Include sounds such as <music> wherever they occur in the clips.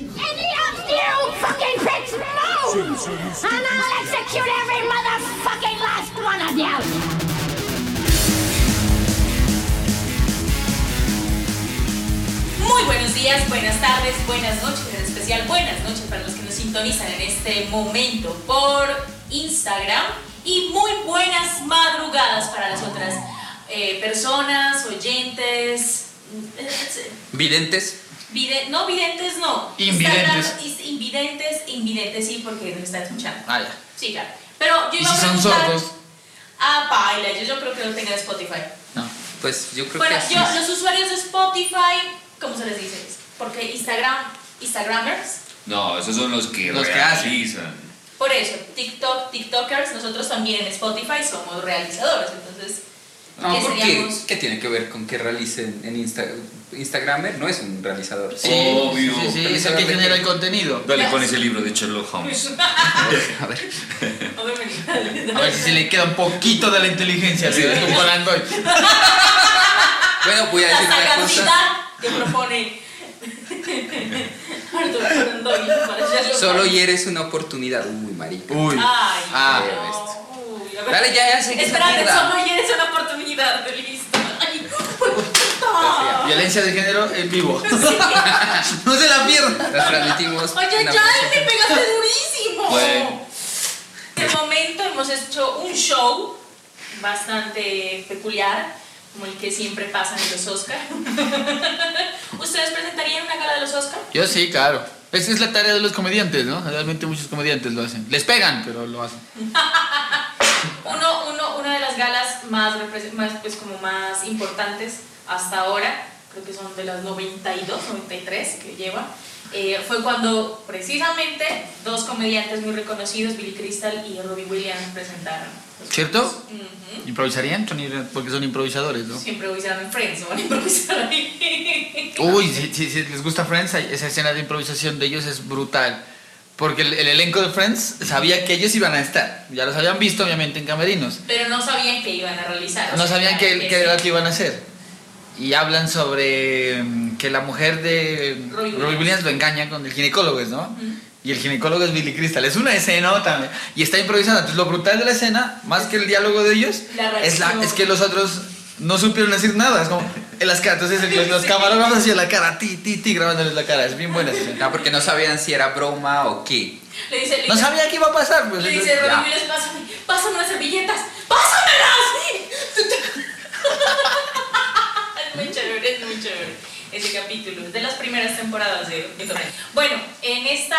Any of you fucking pricks move! And I'll execute every motherfucking last one of you! Muy buenos días, buenas tardes, buenas noches, en especial buenas noches para los que nos sintonizan en este momento por Instagram y muy buenas madrugadas para las otras eh, personas, oyentes, Videntes. Vide- no videntes, no. Invidentes. Instagram- invidentes, invidentes sí, porque nos están escuchando. Ah, ya. Sí, claro. Pero yo ¿Y iba si a son preguntar... sordos? Ah, baila, yo, yo creo que lo tenga en Spotify. No, pues yo creo Bueno, que yo, sí. los usuarios de Spotify, ¿cómo se les dice? Porque Instagram, Instagramers, No, esos son los que Los que hacen. realizan. por eso, TikTok, TikTokers, nosotros también en Spotify somos realizadores, entonces, No, ¿qué porque? ¿qué tiene que ver con que realicen en Insta Instagramer? No es un realizador. Sí, Obvio. sí, sí, es el que genera el contenido. Dale con ese libro de Sherlock Holmes. <laughs> A ver. <laughs> A ver si se le queda un poquito de la inteligencia, Sí. sí, comparando hoy. Bueno, voy a decir La una cosa. que propone <laughs> Solo hieres una oportunidad. Uy, marica. Uy. Ay, Ah, no. Uy, a ver. Dale, ya, ya, esa Espérate, solo eres una oportunidad, listo. Ay, Violencia de género en vivo. <laughs> no se la pierdan. Las transmitimos. Oye, ya, me pegaste durísimo. Bueno. En este momento hemos hecho un show bastante peculiar, como el que siempre pasa en los Oscar. <laughs> ¿Ustedes presentarían una gala de los Oscar? Yo sí, claro. Esa es la tarea de los comediantes, ¿no? Realmente muchos comediantes lo hacen. Les pegan, pero lo hacen. <laughs> Uno, uno, una de las galas más, más, pues, como más importantes hasta ahora, creo que son de las 92, 93 que lleva, eh, fue cuando precisamente dos comediantes muy reconocidos, Billy Crystal y Robbie Williams, presentaron. ¿Cierto? Ujú. ¿Improvisarían? Son ir- porque son improvisadores, ¿no? Siempre improvisaron en Friends, van <laughs> a improvisar ahí. Uy, si, si- si les gusta Friends, esa escena de improvisación de ellos es brutal. Porque el, el elenco de Friends sabía que ellos iban a estar. Ya los habían visto, obviamente, en camerinos. Pero no sabían que iban a realizar. No sabían qué que era lo que iban a hacer. Y hablan sobre mm, que la mujer de Robbie Williams. Lo engaña con el ginecólogo, ¿no? Y el ginecólogo es Billy Crystal. Es una escena también. Y está improvisando. Entonces, lo brutal de la escena, más que el diálogo de ellos, La es, la, reacción. es que los otros no supieron decir nada. Es como en las caras. Entonces, los, los camarógrafos hacían la cara, ti, ti, ti, grabándoles la cara. Es bien buena esa escena. No, porque no sabían si era broma o qué. Le dice, le No dice- sabía qué iba a pasar. Pues, Le entonces, dice. Robbie Williams, pásame, pásame unas servilletas, pásamelas. <laughs> <laughs> es muy chévere, es muy chévere ese capítulo, es de las primeras temporadas de, de Torrent. Bueno, en esta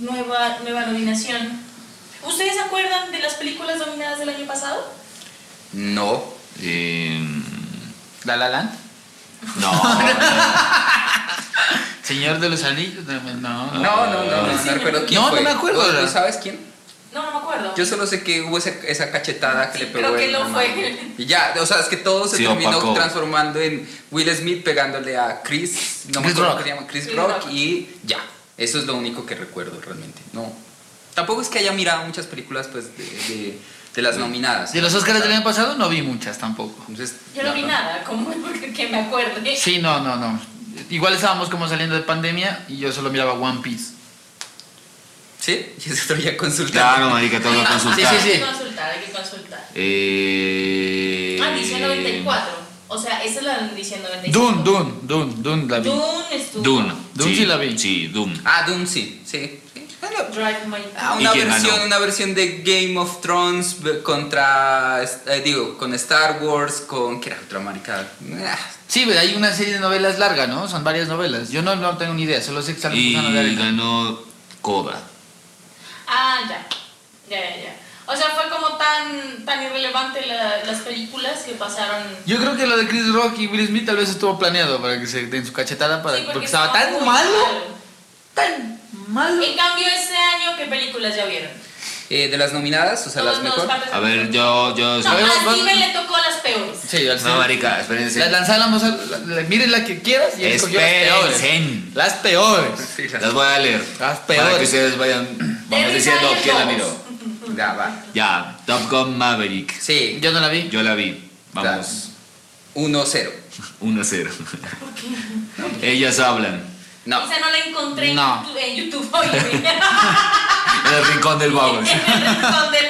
nueva, nueva nominación, ¿ustedes se acuerdan de las películas nominadas del año pasado? No. Eh, La La Land. <laughs> no, Señor de los Anillos. No, no. No, no, no, no, no recuerdo quién No, no fue. me acuerdo, ¿Tú- ¿verdad? ¿Tú sabes quién? No, no me acuerdo. Yo solo sé que hubo esa, esa cachetada que Sí, le pegó. creo que lo hermano. fue. Y ya, o sea, es que todo se Sí, terminó opacó. transformando en Will Smith pegándole a Chris, no me Chris acuerdo Rock. qué se llama, Chris, Chris Rock, Rock. y ya. Eso es lo único que recuerdo realmente. No. Tampoco es que haya mirado muchas películas pues de, de, de las nominadas. De los Oscars del año pasado no vi muchas tampoco. Entonces, Yo no ya, vi nada, como <laughs> que me acuerde. Sí, no, no, no. Igual estábamos como saliendo de pandemia y yo solo miraba One Piece. Sí, <laughs> y eso todavía consultando. claro, marica, tengo que consultar. Sí, sí, sí. Hay que consultar, hay que consultar. Eh, Ah, edición 94. O sea, esa es la edición 95. Dune, Dune, Dune, Dune la vi. Dune estuvo. Dune. Dune sí la vi. Sí, Dune. Ah, Doom sí, sí. sí. Bueno, Drive My Ah, ¿Y una versión, ganó? una versión de Game of Thrones b- contra, eh, digo, con Star Wars, con, ¿qué era otra maricada? Ah, Sí, pero hay una serie de novelas larga, ¿no? Son varias novelas. Yo no, no tengo ni idea, solo sé que están Y a ganó Coda. Ah, ya. Ya, ya, ya. O sea, fue como tan, tan irrelevante la- las películas que pasaron. Yo creo que lo de Chris Rock y Will Smith tal vez estuvo planeado para que se den su cachetada para, Sí, porque, estaba tan malo, tan malo. En cambio, este año, ¿qué películas ya vieron? eh, de las nominadas, o sea, las mejor. A ver, yo, yo. No, A Steven le tocó las peores. Sí, al No, marica, espérense. La lanzamos, a- la- la- miren la que quieras y escogió las peores. Las peores. Sí, las- Las voy a leer. Las Para peores. que ustedes vayan, vamos Terry diciendo quién la miró. Ya, va. Ya, Top Gun Maverick. Sí, Yo no la vi. Yo la vi. Vamos. 1-0. 1-0. <laughs> Ellas hablan. No. Esa no la encontré en No. YouTube- en YouTube. <laughs> oye. <laughs> En el rincón del baúl. en el rincón del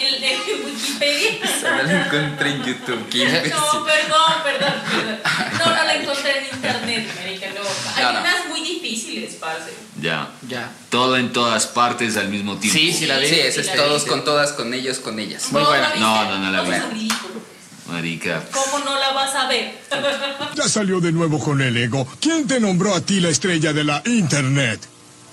en, Wikipedia. Solo la encontré en YouTube. Qué. No, perdón, perdón, perdón. No, no la encontré en internet, marica, no. Hay No, no. unas muy difíciles, parce. Ya. Ya. Todo en todas partes al mismo tiempo. Sí, sí la vi. Sí, es todos con todas, con ellos, con ellas. Muy ¿No buena. No, no, no la vi. Marica. ¿Cómo no la vas a ver? <laughs> Ya salió de nuevo con el ego. ¿Quién te nombró a ti la estrella de la internet?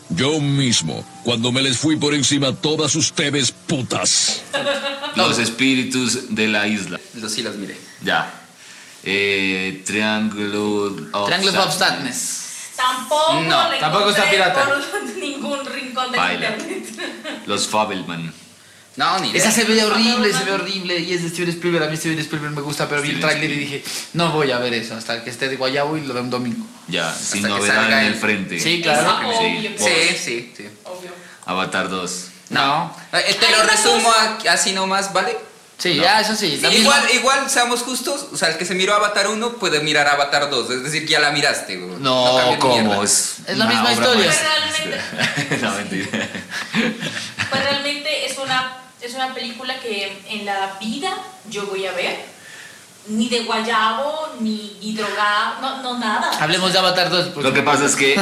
Yo mismo, cuando me les fui por encima todas ustedes putas. <laughs> Los espíritus de la isla. Los sí los miré. Ya. Eh, Triángulo of Triangle of Sadness. Tampoco No, la tampoco está pirata. por <laughs> ningún rincón de Baila. internet. Los Fabelman. No, ni idea. Esa se ve horrible, se ve horrible. Y es de Steven Spielberg. A mí Steven Spielberg me gusta, pero vi el tráiler y dije, no voy a ver eso hasta que esté de Guayabo y lo veo un domingo. Ya, sin que novedad salga en el frente. Sí, claro. Sí, sí, sí. Obvio. Avatar 2. No. Eh, te lo resumo así nomás, ¿vale? Sí, ya, eso sí. misma- Igual, igual, seamos justos, o sea, el que se miró Avatar 1 puede mirar Avatar 2, es decir, ya la miraste. güey. No, ¿cómo? Es, Es la misma historia. maestra. Realmente. <laughs> no, mentira. Pues realmente es una, es una película que en la vida yo voy a ver. Ni de guayabo, ni hidrogado, no, no nada. Hablemos de Avatar 2. pues. Lo que pasa es que. Sí,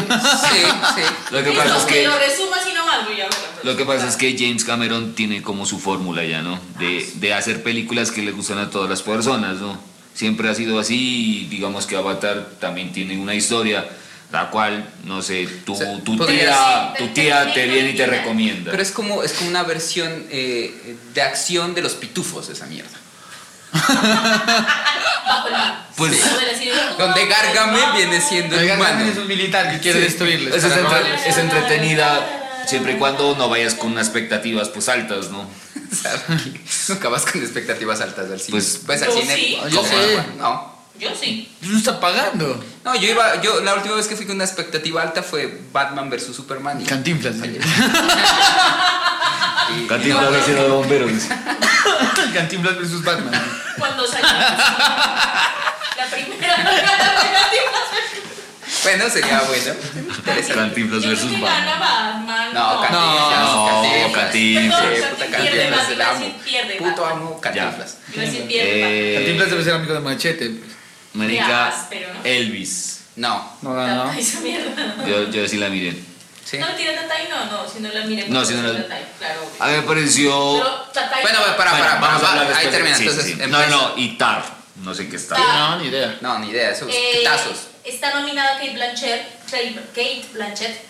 sí. <laughs> Lo que pasa es que que. lo resumo así nomás, voy a ver. Lo que pasa es que James Cameron tiene como su fórmula ya, ¿no? De, de hacer películas que le gustan a todas las personas, ¿no? Siempre ha sido así y digamos que Avatar también tiene una historia, la cual, no sé, tu, O sea, tu tía, tu tía te viene y te recomienda. Pero es como, es como una versión eh, de acción de los pitufos, esa mierda. <laughs> Pues- sirena. Donde Gargamel viene siendo el humano. es un militar que quiere Sí. destruirles. Es, entre- es entretenida siempre y cuando no vayas con unas expectativas pues altas, ¿no? <laughs> Nunca vas con expectativas altas al cine. Pues- Vas al Yo cine. sí. Yo sé. No. Yo sí. No está pagando. No, yo iba, yo la última vez que fui con una expectativa alta fue Batman vs Superman. y- Cantinflas. <laughs> Cantinflas vecino de bomberos. <laughs> Cantinflas versus Batman. Cuando salió. La primera. la primera Bueno, sería bueno. Cantinflas versus Batman. Batman. No, Cantinflas. No, Cantinflas. Puta pierde Cantinflas, el amo. Puto amo Cantinflas. Eh, Cantinflas debe ser amigo de Machete. Marica. Elvis. No. No, no, no. Yo, yo sí la miré. Sí. No, tira Tatay, no, no, si no la miré. No, pues, si no la- Tatay, claro. A mí me pareció. Pero Tatay. Bueno, para, para, para, vamos a para, hablar ahí termina. Entonces. No, no, y Tar. No sé qué está. Tar. No, ni idea. No, ni idea, esos Eh, tazos. está nominada Kate Blanchett, Kate Blanchett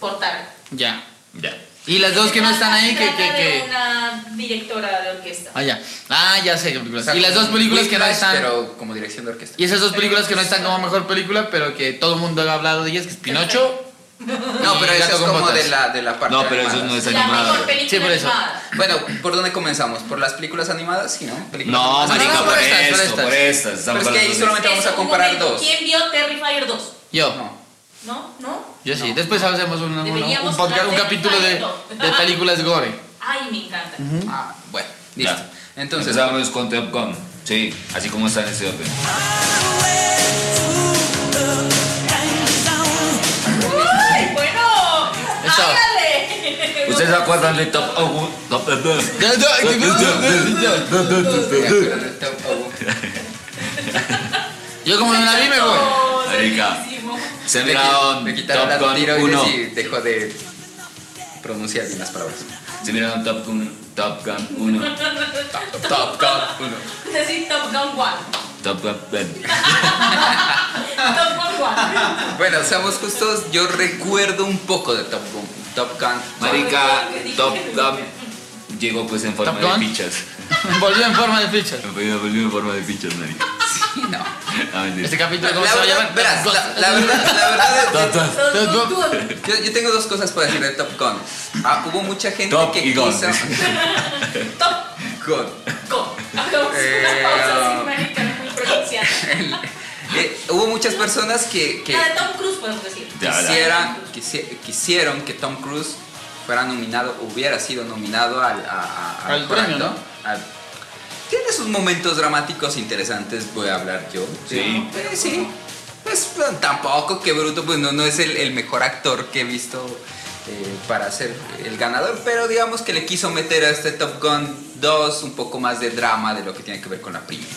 por Tar. Ya. Ya. Y las dos que no están ahí, Se que. que, de que... una directora de orquesta. Ah, ya. Ah, ya sé qué películas. O sea, y las dos películas que no están. Pero como dirección de orquesta. Y esas dos películas que no están como mejor película, pero que todo el mundo ha hablado de ellas, que es Pinocho. No, pero eso es como botas. de la, de la parte No, pero eso animada. no es La mejor película Sí, por eso. animada. Bueno, ¿por dónde comenzamos? ¿Por las películas animadas? Sí, ¿no? Películas No, animadas. marica, no, por, por estas, por estas. por estas. Pero es que ahí solamente vamos a Eso, comparar momento, dos. ¿Quién vio Terrifier 2? Yo. No. ¿No? ¿No? Yo sí. Después hacemos un, un, un podcast, un capítulo de, de películas gore. <laughs> Ay, me encanta. Ah, bueno, listo. Ya. Entonces, Empezamos con Top Gun. Sí, así como está en ese orden. ¿Ustedes se acuerdan de Top Gun? Top Gun. Yo como no la vi me voy. Oh, Marica. buenísimo. Se me, miraron me quitaron Top la Gun tiroides 1. y dejó de pronunciar bien las palabras. Se miraron Top Gun, Top Gun 1. Top, top, top, uno. Necesito Top Gun 1. Top Gun Ben. Top Gun 1. Bueno, seamos justos, yo recuerdo un poco de Top Gun. Top Gun. Marica, Top Gun llegó pues en forma de pichas. <laughs> Volvió en forma de fichas. <laughs> Me volvió en forma de pichas, marica. Sí, no. Ah. Este capítulo, La ¿cómo se va a verdad, llamar? verás, la, la verdad, la verdad, yo, yo tengo dos cosas para decir de Top Gun. Ah, hubo mucha gente Top que quiso... <laughs> Top Gun. Gun. Hagamos Eh, una pausa ah. así, marica, muy pronunciada. Hubo muchas personas que, que La de Tom Cruise podemos decir. Ya, ya. quisieran, quisi- quisieron que Tom Cruise fuera nominado, hubiera sido nominado al, a- a- Al premio. Al- tiene sus momentos dramáticos interesantes, voy a hablar yo. Sí. Eh, sí. Pues tampoco, que bruto, pues no, no es el, el mejor actor que he visto eh, para ser el ganador, pero digamos que le quiso meter a este Top Gun 2 un poco más de drama de lo que tiene que ver con la primera.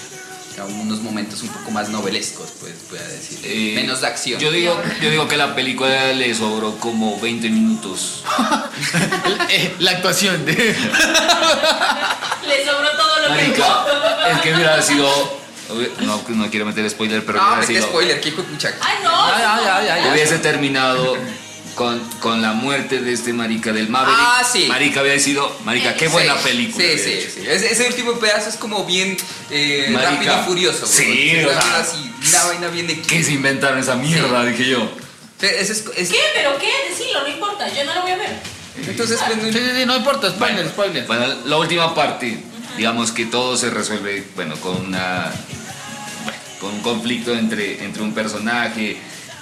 Sea, unos momentos un poco más novelescos, pues, pueda decir. Eh, Menos de acción. Yo digo, yo digo que la película le sobró como 20 minutos. Eh, <laughs> la actuación de. Le sobró todo lo que Marica, es que hubiera sido. No, no quiero meter spoiler, pero no, hubiera sido. spoiler, que hijo de pucha. ¡Ay, no! Ay, ay, ay, ay, ay. Hubiese terminado con, con la muerte de este marica del Maverick. Ah, sí. Marica había sido. Marica, qué buena Sí, película. Sí, sí, hecho. sí. Ese, ese último pedazo es como bien eh, rápido y furioso. güey. Sí, o sea, vaina así, una vaina bien de ¿Qué se inventaron esa mierda? Dije yo. Ese es- es- ¿Qué? ¿Pero qué? Decilo, no importa, yo no lo voy a ver. Entonces, pues, no- Sí, sí, sí, no importa, spoiler, spoiler. Bueno, la última parte, digamos que todo se resuelve, bueno, con una bueno, con un conflicto entre, entre un personaje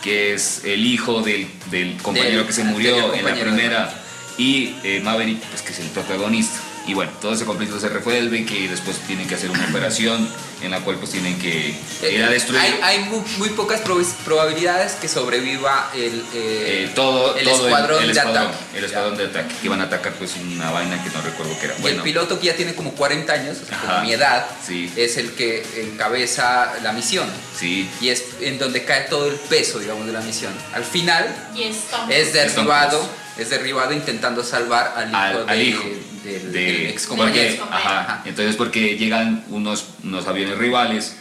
que es el hijo del, del compañero Del que se murió en la primera y eh, Maverick, pues que es el protagonista. Y bueno, todo ese conflicto se resuelve, que después tienen que hacer una operación en la cual pues tienen que ir a destruir Hay, hay muy, muy pocas prob- probabilidades que sobreviva el, eh, eh, todo, el todo escuadrón el, de escuadrón, ataque. el escuadrón de ataque, que iban a atacar pues una vaina que no recuerdo qué era. Y Bueno, el piloto que ya tiene como 40 años, o sea, como Ajá. mi edad, Sí. es el que encabeza la misión. sí, Y es en donde cae todo el peso, digamos, de la misión. Al final es derribado, es derribado intentando salvar al hijo, al, de- al hijo del, de del ex compañero. porque- ajá, entonces porque llegan unos, unos aviones rivales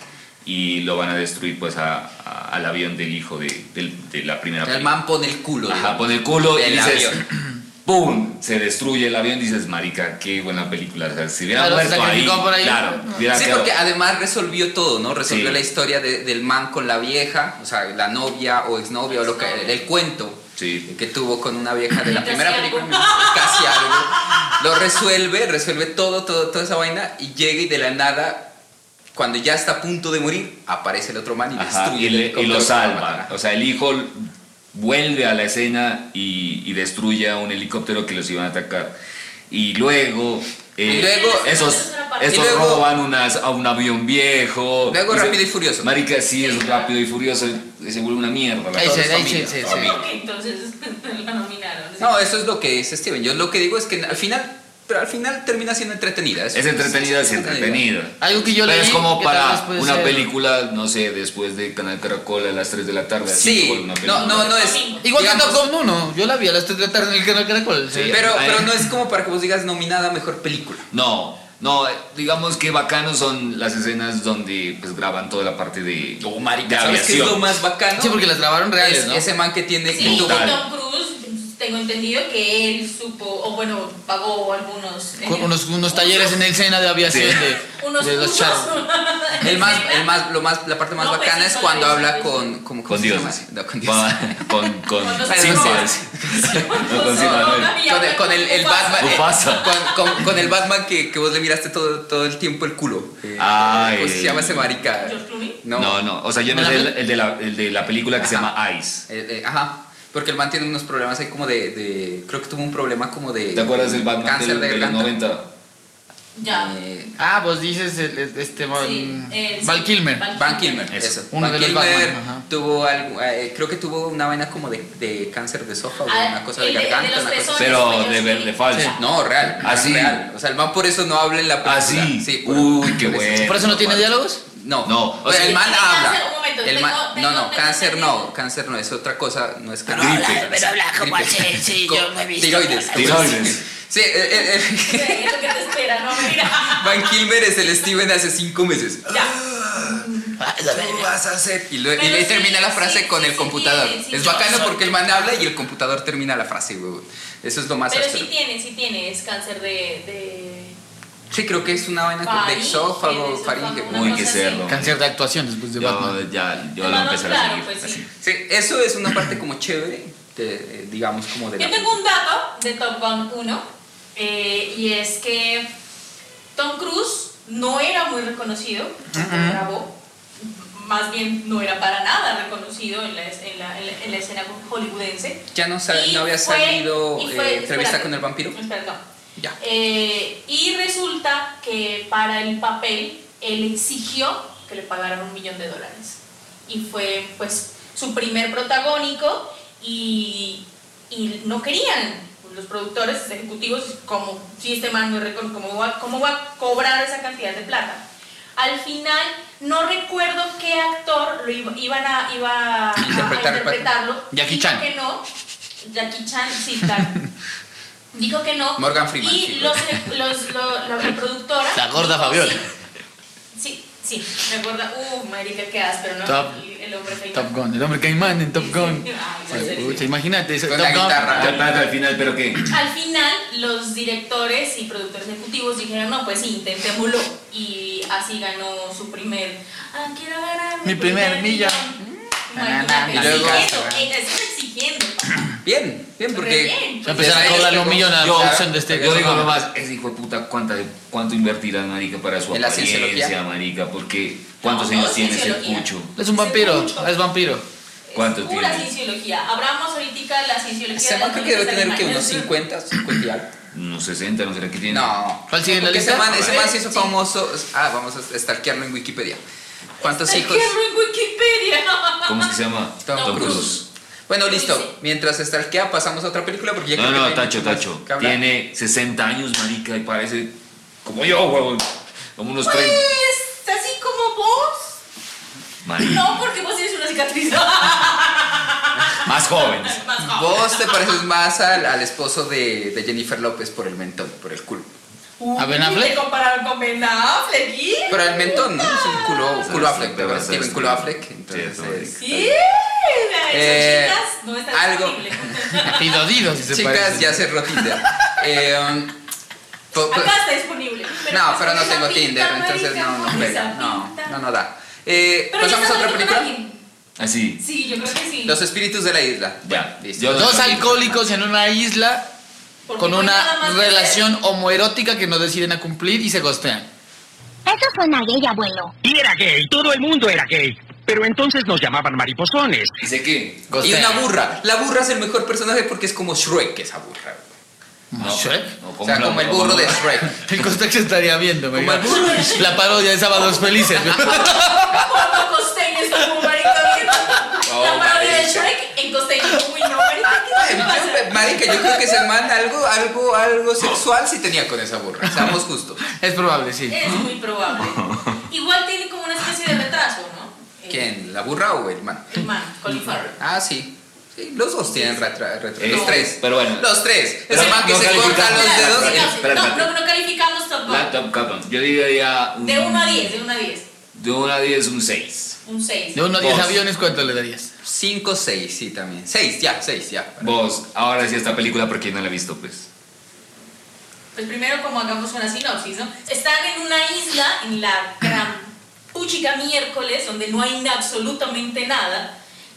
y lo van a destruir pues a- a- al avión del hijo de, del- de la primera El man pone el culo. Ajá, digamos, pone el culo y del dices avión. <clears throat> ¡pum! se destruye el avión dices marica qué buena película o sea, si hubiera Claro, muerto ahí, por ahí. claro hubiera Sí, quedado- porque además resolvió todo, ¿no? Resolvió Sí. la historia de- del man con la vieja, o sea, la novia o exnovia o lo que el, el cuento Sí. que tuvo con una vieja de la primera película, casi algo. Lo resuelve, resuelve todo, todo, toda esa vaina y llega y de la nada, cuando ya está a punto de morir, aparece el otro man y Ajá, destruye y, el le- y helicóptero lo salva. O sea, el hijo vuelve a la escena y, y destruye a un helicóptero que los iban a atacar. Y luego, eh, Y luego- esos, Y esos luego- roban unas- a un avión viejo. Luego Y se- Rápido y Furioso. Marica, sí, es rápido y furioso. y Se vuelve una mierda. la familia, entonces <laughs> nominaron. No, eso es lo que es Steven. Yo lo que digo es que al final, pero al final termina siendo entretenida. Es entretenida, es entretenida. Algo que yo Pero leí es como que para una ser- película, no sé, después de Canal Caracol a las 3 de la tarde. así Sí, vuelve una no, no, no es. Igual que digamos, Top Gun 1, yo la vi a las 3 de la tarde en el canal Caracol. Sí. Pero, Ay. pero no es como para que vos digas nominada a mejor película. No, no, digamos que bacanos son las escenas donde pues graban toda la parte de, Oh, marica, ¿sabes qué es lo más bacano? Sí, porque las grabaron reales, Es ¿no? Ese man que tiene. que Sí, tuvo-. Tom Cruise, tengo entendido que él supo, o bueno, pagó algunos. Con unos, unos talleres en el Sena de aviación Sí. de, unos de los chavos. <laughs> El más, el más, lo más, la parte más No, pues bacana sí, es con cuando la habla con, como, ¿cómo Con se Dios. No, con Dios. <laughs> Con, con, Con con Simba. Simba. No, con Simba, no. Con el, con el, el Batman, eh, con, con- con el Batman que, que vos le miraste todo, todo el tiempo el culo. Eh, Ay. ¿Cómo se llama ese marica? No, No, no, o sea, yo no sé el, el de, la, el de la película que se llama Ice. Eh, eh, ajá. Porque el man tiene unos problemas ahí como de, de- Creo que tuvo un problema como de. ¿Te acuerdas del Batman Cáncer del- de de los garganta. 90? Ya. Eh, Ah, vos dices el- este Val, Sí, eh, sí. Val Kilmer. Val- Van Kilmer, Eso. eso. Uno Van de los Kilmer Batman, tuvo algo, eh, creo que tuvo una vaina como de, de cáncer de esófago, Ah, una cosa de de- el de garganta, los una cosa así. Pero de, de falso. Sí. No, real. Ah, sí. real. O sea, el man por eso no habla en la película. Ah, sí. Sí, por- Uy, qué por eso. bueno. ¿Por eso no tiene diálogos? No, No, o sea, el man habla. cáncer, un momento, El man- tengo- no, no, tengo cáncer no, cáncer no, es otra cosa, no es cáncer. habla- pero habla como Gripe. así, <laughs> sí, yo lo he visto. Tiroides. Tiroides. Sí, eh, eh, eh, Sí, es lo que te espera, no, mira. <laughs> Van Kilmer es el Steven hace cinco meses. Ya. Ah, ¿Qué vas a hacer? Y, lo- y Pero le sí, termina la frase sí, con sí, el sí computador. es bacano porque el man habla y el computador termina la frase, güey. Eso es lo más Pero áspero. sí tiene, sí tiene, es cáncer de. de... Sí, creo que es una vaina con- de exófago, faringe. Uy, qué cerdo. Cáncer de actuación después de Yo Batman. ya, yo lo empecé a seguir. pues sí. eso es una parte como chévere, de, digamos, como de Yo la. tengo un dato de Top Gun 1 eh, y es que Tom Cruise no era muy reconocido cuando grabó, más bien no era para nada reconocido en la, en la, en la- en la escena hollywoodense. Ya no, sa- Y no había fue- salido eh, entrevista con el vampiro. espera, no. Ya. Eh, y resulta que para el papel él exigió que le pagaran un millón de dólares. Y fue, pues, su primer protagónico y, y no querían los productores ejecutivos como si este man no es recon- ¿cómo va, ¿cómo va a cobrar esa cantidad de plata? Al final, no recuerdo qué actor lo iba, iban a, iba a- el interpretarlo. Jackie Chan. que no. Jackie Chan, sí, claro. <laughs> Dijo que no. Morgan Freeman, Y sí, los, los, lo- la, la productora. La gorda Fabiola. Sí, sí, sí, me acuerdo. Uh, marica, qué áspero, ¿no? Top- el, hombre caimán. Top Gun, el hombre caimán en Top Gun. sí. Ay. Pucha, imagínate, ese Con Top la Gun. guitarra. Al final, pero ¿qué? Al final, los directores y productores ejecutivos dijeron, no, pues sí, intentémoslo. Y así ganó su primer, ah, quiero ganar Mi primer millón. Imagínate, Y luego- exigiendo, ella está exigiendo. Bien, bien, porque. bien. Ya empezaron a cobrarle un millón a Yo, la opción de este. yo digo nomás, ese hijo de puta, ¿cuánta, ¿cuánto invertirá marica para su ¿En la apariencia, cienciología? marica? Porque ¿cuántos No, no, años tiene ese pucho? Es un vampiro, es vampiro. ¿Cuánto Es pura tiene? cienciología. Hablamos ahorita la cienciología. Ese de man creo que debe tener que unos 50, 50 y algo. Unos 60, ¿no será que tiene? No. ¿Cuál sigue en la lista? Ese man, ese man se hizo Sí. famoso. Ah, vamos a stalkearlo en Wikipedia. ¿Cuántos hijos? en Wikipedia. ¿Cómo es que se llama? Tom Cruise. Bueno, listo. Sí. Mientras stalkea, pasamos a otra película porque ya No, creo que no, Tacho, Tacho. Tiene 60 años, marica, y parece como yo, huevón. Como unos 30. Pues, así como vos. Marica. No, porque vos tienes una cicatriz. <laughs> Más jóvenes. Más joven. Vos te pareces más al, al esposo de, de Jennifer López por el mentón, por el culo. Uy, ¿A Ben Affleck? Te compararon con Ben Affleck. ¿y? Pero el mentón, ¿no? Es un culo, Sí, culo sí, Affleck, pero pero es Steven este. culo Affleck. Entonces, Sí, Sí, Eh, chicas, no está algo- disponible. Pidodido, <laughs> si se Chicas, parece. ya se Tinder. Eh, um, po- po- Acá está disponible. no, pues pero no con esa tengo pinta, Tinder, entonces no, no pega. No, no, no da. Eh, Pero ¿Pasamos a está otra película? Así. Sí, yo creo que sí. Los espíritus de la isla. Ya. Listo. Yo- Dos alcohólicos en una isla Porque con una que relación homoerótica que no deciden a cumplir y se gostean. Eso suena gay, abuelo. Y era gay, todo el mundo era gay. Pero entonces nos llamaban mariposones. ¿Dice qué? Y Gostean. una burra. La burra es el mejor personaje porque es como Shrek, esa burra. ¿Como Shrek? No, O sea, la- como el burro de Shrek. <laughs> El contexto estaría viendo, me Como el burro de Shrek. La parodia de Sábados Felices. <laughs> Cuando costeño es como marica bien. Oh, La parodia de. Shrek en costeño. Uy, no, marica, ¿qué te pasa? Yo, marica, yo creo que ese man algo, algo, algo sexual sí tenía con esa burra. Seamos justos. es probable, sí. Es muy probable. Igual tiene como una especie de retraso, ¿no? Eh, ¿Quién? ¿La burra o el man? El man, Colin Farrell. Ah, sí. Sí, los dos tienen retra- retraso. Eh, los tres. pero bueno. Los tres. Pero Ese man que no se corta los dedos. No, espera, no, espera. no, no calificamos Top. La Top Gun. Yo diría. un- De 1 a 10, de 1 a 10. De 1 a 10, un 6. Un 6. De uno a diez Dos. aviones, ¿cuánto le darías? 5, 6, sí, también. 6, ya, 6, ya. Vos, ahora sí esta película, porque no la he visto, pues. Pues primero como hagamos una sinopsis, ¿no? Están en una isla, en la gran puchica miércoles, donde no hay absolutamente nada.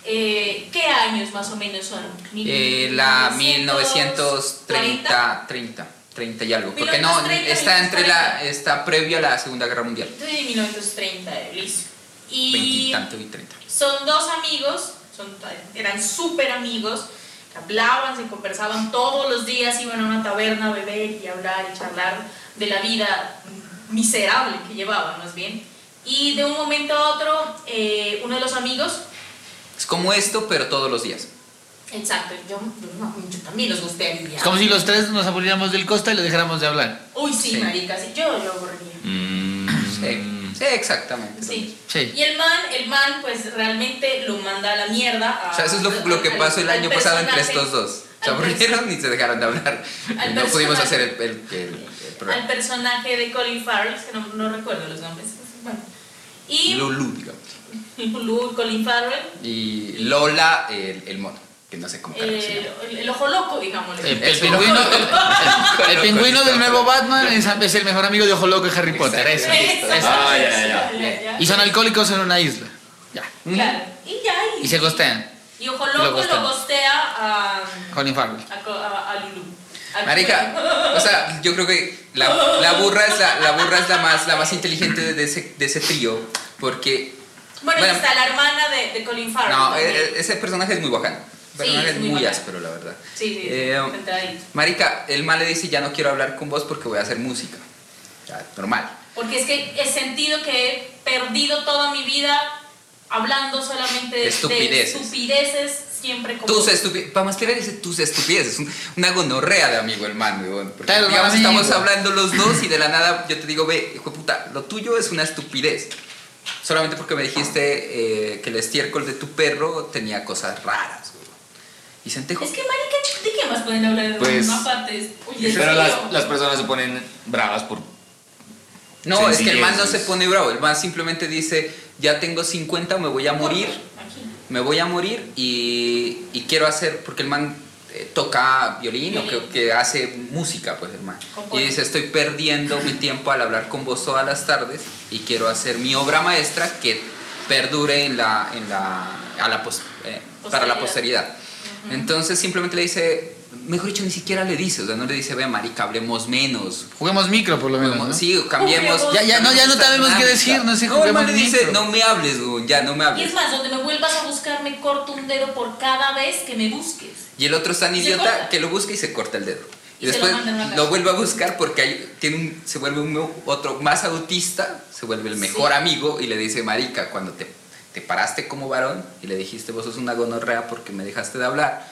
Eh, ¿Qué años más o menos son? Eh, la 1940. 1930, 30, 30 y algo. Porque no, 1930, está entre la, 1940. está previo a la Segunda Guerra Mundial. Entonces, 1930, listo. 20 Y y tanto y 30. son dos amigos, son, eran súper amigos, que hablaban, se conversaban todos los días, iban a una taberna a beber y hablar y charlar de la vida miserable que llevaban, más bien. Y de un momento a otro, eh, uno de los amigos, Es como esto, pero todos los días. exacto, yo, yo, no, yo también los gustaría. Es como si los tres nos aburriéramos del Costa y le dejáramos de hablar. Uy, sí, Sí. marica, sí, yo lo aburriría. Mm, Sí, sí exactamente. Sí. Sí. Y el man, el man, pues realmente lo manda a la mierda. a- O sea, eso es lo, lo que pasó el año pasado entre estos dos. Se aburrieron y se dejaron de hablar. no pudimos hacer el, el, el- el programa. al personaje de Colin Farrell, que no, no recuerdo los nombres. Bueno. Y Lulu, digamos. Lulu, Colin Farrell, Y Lola, el, el mono, que no sé cómo eh, el, el ojo loco, digámosle. El, el pingüino, el, <laughs> el pingüino del nuevo Batman es, es el mejor amigo de Ojo Loco y Harry Potter. Eso. Eso. eso. Ah, ya, ya, ya. Y son alcohólicos en una isla. Ya. Claro. Y ya. Y se gostean. Y Ojo lo Loco lo, gostea a, Colin Farrell. a, a, a Lulu. Marica, o sea, yo creo que la, la burra es la, la burra es la más, la más inteligente de ese, de ese trío, porque Bueno, y Bueno. está la hermana de, de Colin Farrell. no, también. e- e- ese personaje es muy bacano. El Sí, personaje es es muy muy, áspero, la verdad. Sí, sí, sí, Eh. Marica, el mal le dice, ya no quiero hablar con vos porque voy a hacer música. Ya, normal. Porque es que he sentido que he perdido toda mi vida hablando solamente de de Estupideces. estupideces, siempre como... Tus estupideces. Vamos a dice tus estupideces. un- una gonorrea de amigo, hermano. weón. Porque, digamos, amigo. estamos hablando los dos y de la nada yo te digo, ve, hijo de puta, lo tuyo es una estupidez. Solamente porque me dijiste eh, que el estiércol de tu perro tenía cosas raras. Y Centejo. Es que, marica, ¿de qué más pueden hablar de Pues, una parte? Oye, Pero ¿en las, las personas se ponen bravas por... No, es que el man no se pone bravo. El man simplemente dice, ya tengo 50, me voy a morir. Aquí. me voy a morir y, y quiero hacer, porque el man eh, toca violín o que, hace música, pues el man. Y dice, estoy perdiendo mi tiempo al hablar con vos todas las tardes y quiero hacer mi obra maestra que perdure en la, en la, a la pos- eh, para la posteridad. Entonces simplemente le dice, mejor dicho, ni siquiera le dice, o sea, no le dice, ve marica, hablemos menos. Juguemos micro por lo menos. Juguemos- ¿no? Sí, cambiemos. Juguemos- Ya- ya no- ya no sabemos qué decir, no sé, No, juguemos le dice, micro. no me hables, güey, ya no me Y hables. es más, donde me vuelvas a buscar, me corto un dedo por cada vez que me busques. Y el otro es tan Y se idiota corta. que lo busca y se corta el dedo. Y, Y lo después lo, casa. vuelve a buscar porque hay- tiene un, se vuelve un, otro más autista, se vuelve el mejor Sí. amigo y le dice, marica, cuando te, te paraste como varón y le dijiste, vos sos una gonorrea porque me dejaste de hablar,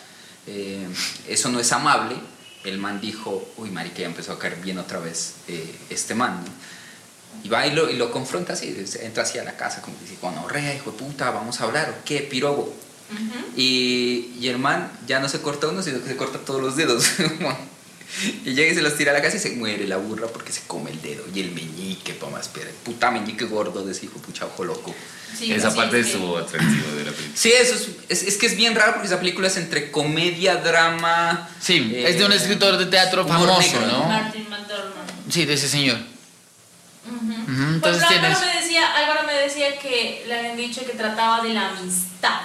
eh, eso no es amable. El man dijo, uy, marica, ya empezó a caer bien otra vez eh, este man. ¿no? Y va y lo, y lo confronta así, entra así a la casa como que dice, gonorrea, hijo de puta, vamos a hablar, ¿o qué, pirobo? y, y el man ya no se corta uno, sino que se corta todos los dedos. <laughs> y llega y se los tira a la casa y se muere la burra porque se come el dedo. Y el meñique, pa' más, pero puta meñique gordo de ese hijo, pucha ojo loco. Sí, Esa sí, parte es que- estuvo atractiva de la película. Sí, eso es, es, es que es bien raro porque esa película es entre comedia, drama. Sí, eh, es de un escritor de teatro famoso, negro, ¿no? Martin McDormand. Sí, de ese señor. Pues entonces Álvaro tienes... me, decía, Álvaro me decía que le habían dicho que trataba de la amistad.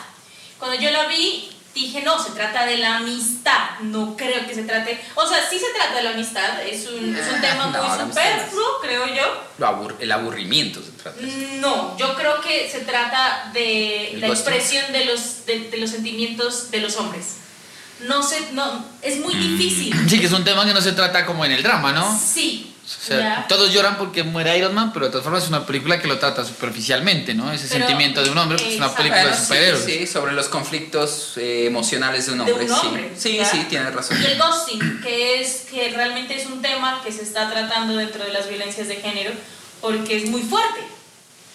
Cuando yo la vi, dije, no, se trata de la amistad. No creo que se trate... O sea, sí se trata de la amistad. Es un, es un tema No, la muy no superfluo, creo yo. lo abur- el aburrimiento se trata. de eso. No, yo creo que se trata de El la expresión de los, de, de los sentimientos de los hombres. No sé, no, es muy Mm. difícil. Sí, que es un tema que no se trata como en el drama, ¿no? Sí. O sea, todos lloran porque muere Iron Man, pero de todas formas es una película que lo trata superficialmente, ¿no? Ese Pero- sentimiento de un hombre, pues es una película Bueno, de superhéroes. sí, sobre los conflictos eh, emocionales de un De hombre. un hombre, sí, sí, sí, tienes razón. Y el ghosting, que es que realmente es un tema que se está tratando dentro de las violencias de género, porque es muy fuerte,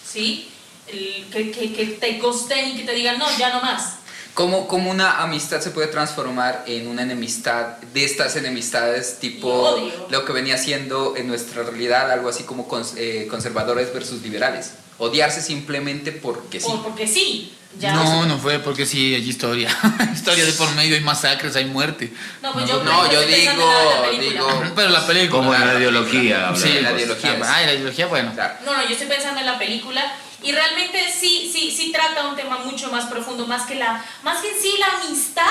¿sí? El- que, que, que te ghosten y que te digan, no, ya no más. ¿Cómo, cómo una amistad se puede transformar en una enemistad de estas enemistades tipo lo que venía siendo en nuestra realidad algo así como cons- eh, conservadores versus liberales? Odiarse simplemente porque sí. Por- porque sí, ya. No, no fue porque sí, hay historia. <laughs> historia de por medio, hay masacres, hay muerte. No, pues yo, No, yo digo, digo, Pero la película. Como en la ideología. Sí, de la ideología. Ah, la ideología, bueno. Claro. No, no, yo estoy pensando en la película y realmente sí, sí, sí trata un tema mucho más profundo, más que la, más que en sí la amistad.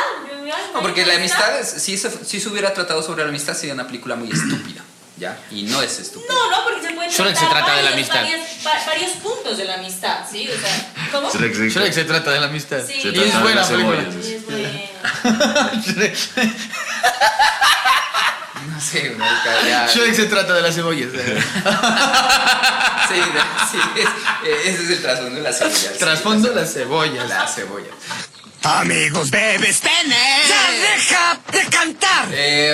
Ay, No, porque la amistad, es, si, se, si se hubiera tratado sobre la amistad, sería una película muy estúpida, ¿ya? Y no es estúpida. No, no, porque se puede Shrek tratar se trata de la varios, amistad. varios- va- varios puntos de la amistad, ¿sí? O sea, ¿cómo? Shrek, Shrek. Shrek se trata de la amistad. Sí. Se Y Y es buena película. cebollas. Es buena. <laughs> <laughs> <laughs> <laughs> No sé, marica, ya- Shrek se trata de las cebollas. <laughs> Sí, de- sí, es- eh, ese es el trasfondo de las cebollas. Trasfondo sí, las cebollas. Las cebollas. Amigos, bebés, ¡Ya deja de cantar! Eh,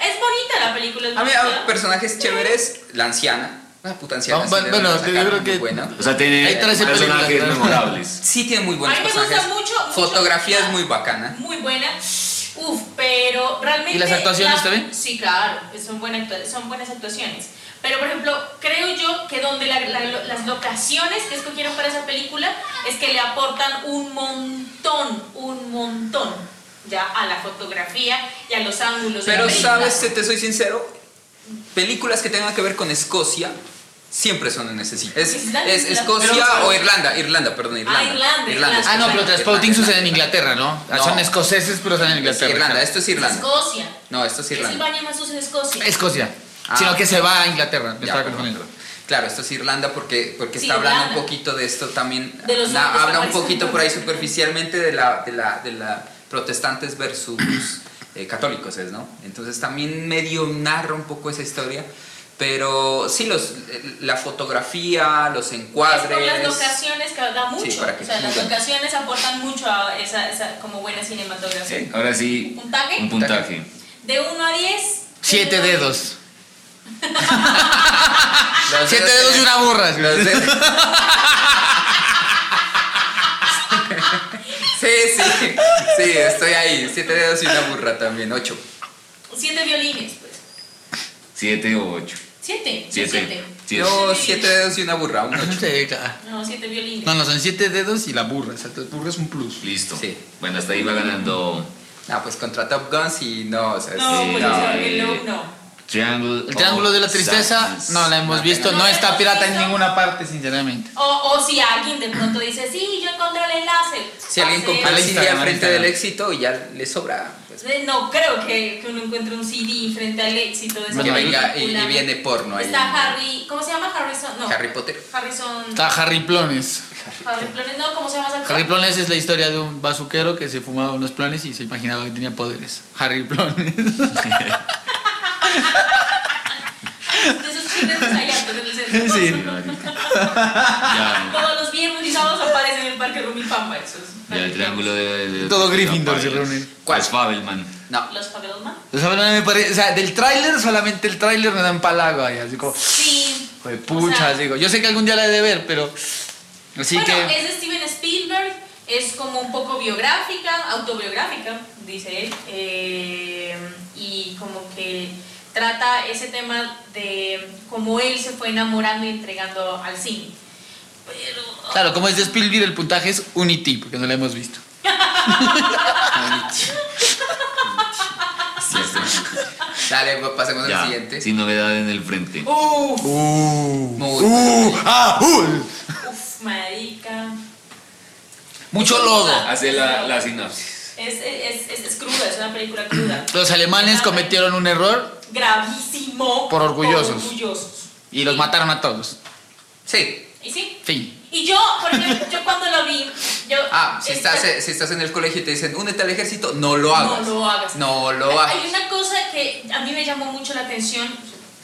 Es bonita la película. es a mí, bonita. a personajes chéveres, la anciana. Una puta anciana. No, sí, bueno, bueno, yo creo muy que- buena. O sea, tiene Hay 13 personajes memorables. Sí, tiene muy buenos A mí me gusta personajes. mucho, mucho Fotografía es muy bacana. Muy buena. Uf, pero realmente. ¿Y las actuaciones la- también? Sí, claro, son, buena actua- son buenas actuaciones. Pero, por ejemplo, creo yo que donde la- la- las locaciones que escogieron para esa película es que le aportan un montón, un montón, ya a la fotografía y a los ángulos de la Pero sabes, si te soy sincero, películas que tengan que ver con Escocia siempre son en ese sitio. Es, Es es Escocia pero- o Irlanda, Irlanda, perdón, Irlanda. Irlanda, Irlanda. Ah, no, pero Irlanda, sucede en Inglaterra, ¿no? Ah, No. Son escoceses, pero están en Es Inglaterra. Irlanda, esto es Irlanda. Escocia. No, esto es Es el Irlanda. baño más sucio de Escocia. Escocia. Ah. Sino que se va a Inglaterra. Me Ya, estaba confundiendo. Claro, esto es Irlanda porque, porque Sí, está hablando Irlanda. un poquito de esto también. De los na- habla un poquito por ahí en- superficialmente de la, de la, de la protestantes versus eh, católicos, ¿es, ¿no? Entonces también medio narra un poco esa historia. Pero sí, los, la fotografía, los encuadres. Por las locaciones que da mucho. Sí, para que o sea, las locaciones aportan mucho a esa, esa como buena cinematografía. Sí, ahora sí. ¿Un puntaje? Un puntaje. De 1 a 10. 7 dedos. 7 dedos y una burra. sí, sí. Sí, estoy ahí. 7 dedos y una burra también. 8. 7 violines, pues. 7 o 8. Siete. Siete. siete. siete. Yo siete dedos y una burra, un ocho. Sí, claro. No, siete violines. No, no, son siete dedos y la burra. O sea, la burra es un plus. Listo. Sí. Bueno, hasta ahí va ganando. No, pues contra Top Gun sí, no. O sea, no, sí, pues no, eh, no. Triangle el Triángulo de la Tristeza Sadness. no la hemos visto, no, no está pirata visto. en ninguna parte, sinceramente. O, o, si alguien de pronto dice, sí, yo encontré el enlace. Si alguien compra la idea frente del éxito, ya le sobra. No creo que, que uno encuentre un CD frente al éxito de esa Bueno, venga y, viene porno ahí. Está Harry, ¿cómo se llama Harrison? No. Harry Potter. Harrison. Está Harry Plones. Harry Plones, no, ¿cómo se llama? Harry Plones es la historia de un bazuquero que se fumaba unos planes y se imaginaba que tenía poderes. Harry Plones. <laughs> <laughs> Esos. Sí. <laughs> Todos los viernes y sábados aparecen en el parque Rumipamba. Eso es. ya el triángulo de. de- Todo de- Gryffindor se de- reúne. ¿Cuál? Pues Fabelman. No. Los Fabelman. O sea, me parece- o sea, del tráiler, solamente el tráiler me da empalago ahí, así como, Sí. joder, O pucha, sea, digo, yo sé que algún día la he de ver, pero así bueno, que es de Steven Spielberg, es como un poco biográfica, autobiográfica, dice él, eh, y como que trata ese tema de cómo él se fue enamorando y entregando al cine. Pero claro, como es de Spielberg el puntaje es Unity, porque no la hemos visto. <laughs> Sí, sí. Dale, pues, pasemos al siguiente. sin novedad en el frente. Uf, Muy- Uh, ah, uh, uf, marica. mucho lodo. Hace la, la sinopsis. Es, es, es, es cruda, es una película cruda. <clears throat> Los alemanes cometieron un error Gravísimo. Por orgullosos. Por orgullosos. y los mataron a todos. Sí. ¿Y sí? Fin. Y yo, por ejemplo, yo cuando lo vi, yo... <laughs> Ah, si estás, eh, si estás en el colegio y te dicen, únete al ejército, no lo hagas. No lo hagas. No lo Hay- hagas. Hay una cosa que a mí me llamó mucho la atención,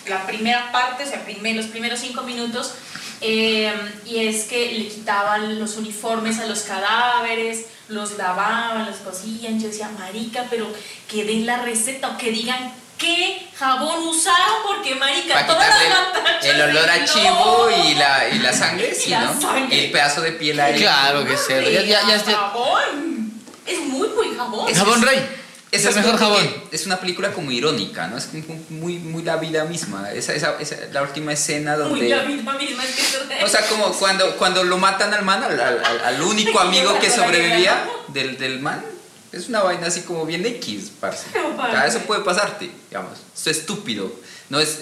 la primera parte, o sea, primer- los primeros cinco minutos, eh, y es que le quitaban los uniformes a los cadáveres, los lavaban, los cosían. Yo decía, marica, pero que den la receta o que digan qué jabón usaron, porque marica, todas las el olor a chivo lobo. y la, y la sangre, <laughs> Y sí, la ¿no? sangre. Y el pedazo de piel ahí. Claro que cerdo. Ya, ya, ya, ya- Jabón. Es muy, muy jabón. Es- Jabón rey. Es Esa el mejor jabón. Es una película como irónica, ¿no? Es como muy, muy la vida misma. Esa, esa, esa- la última escena donde... Muy la misma misma es que O sea, como cuando, cuando lo matan al man, al, al- al- único amigo que sobrevivía del, del man, es una vaina así como bien X, parce. O sea, eso puede pasarte, digamos. Esto es estúpido. No es,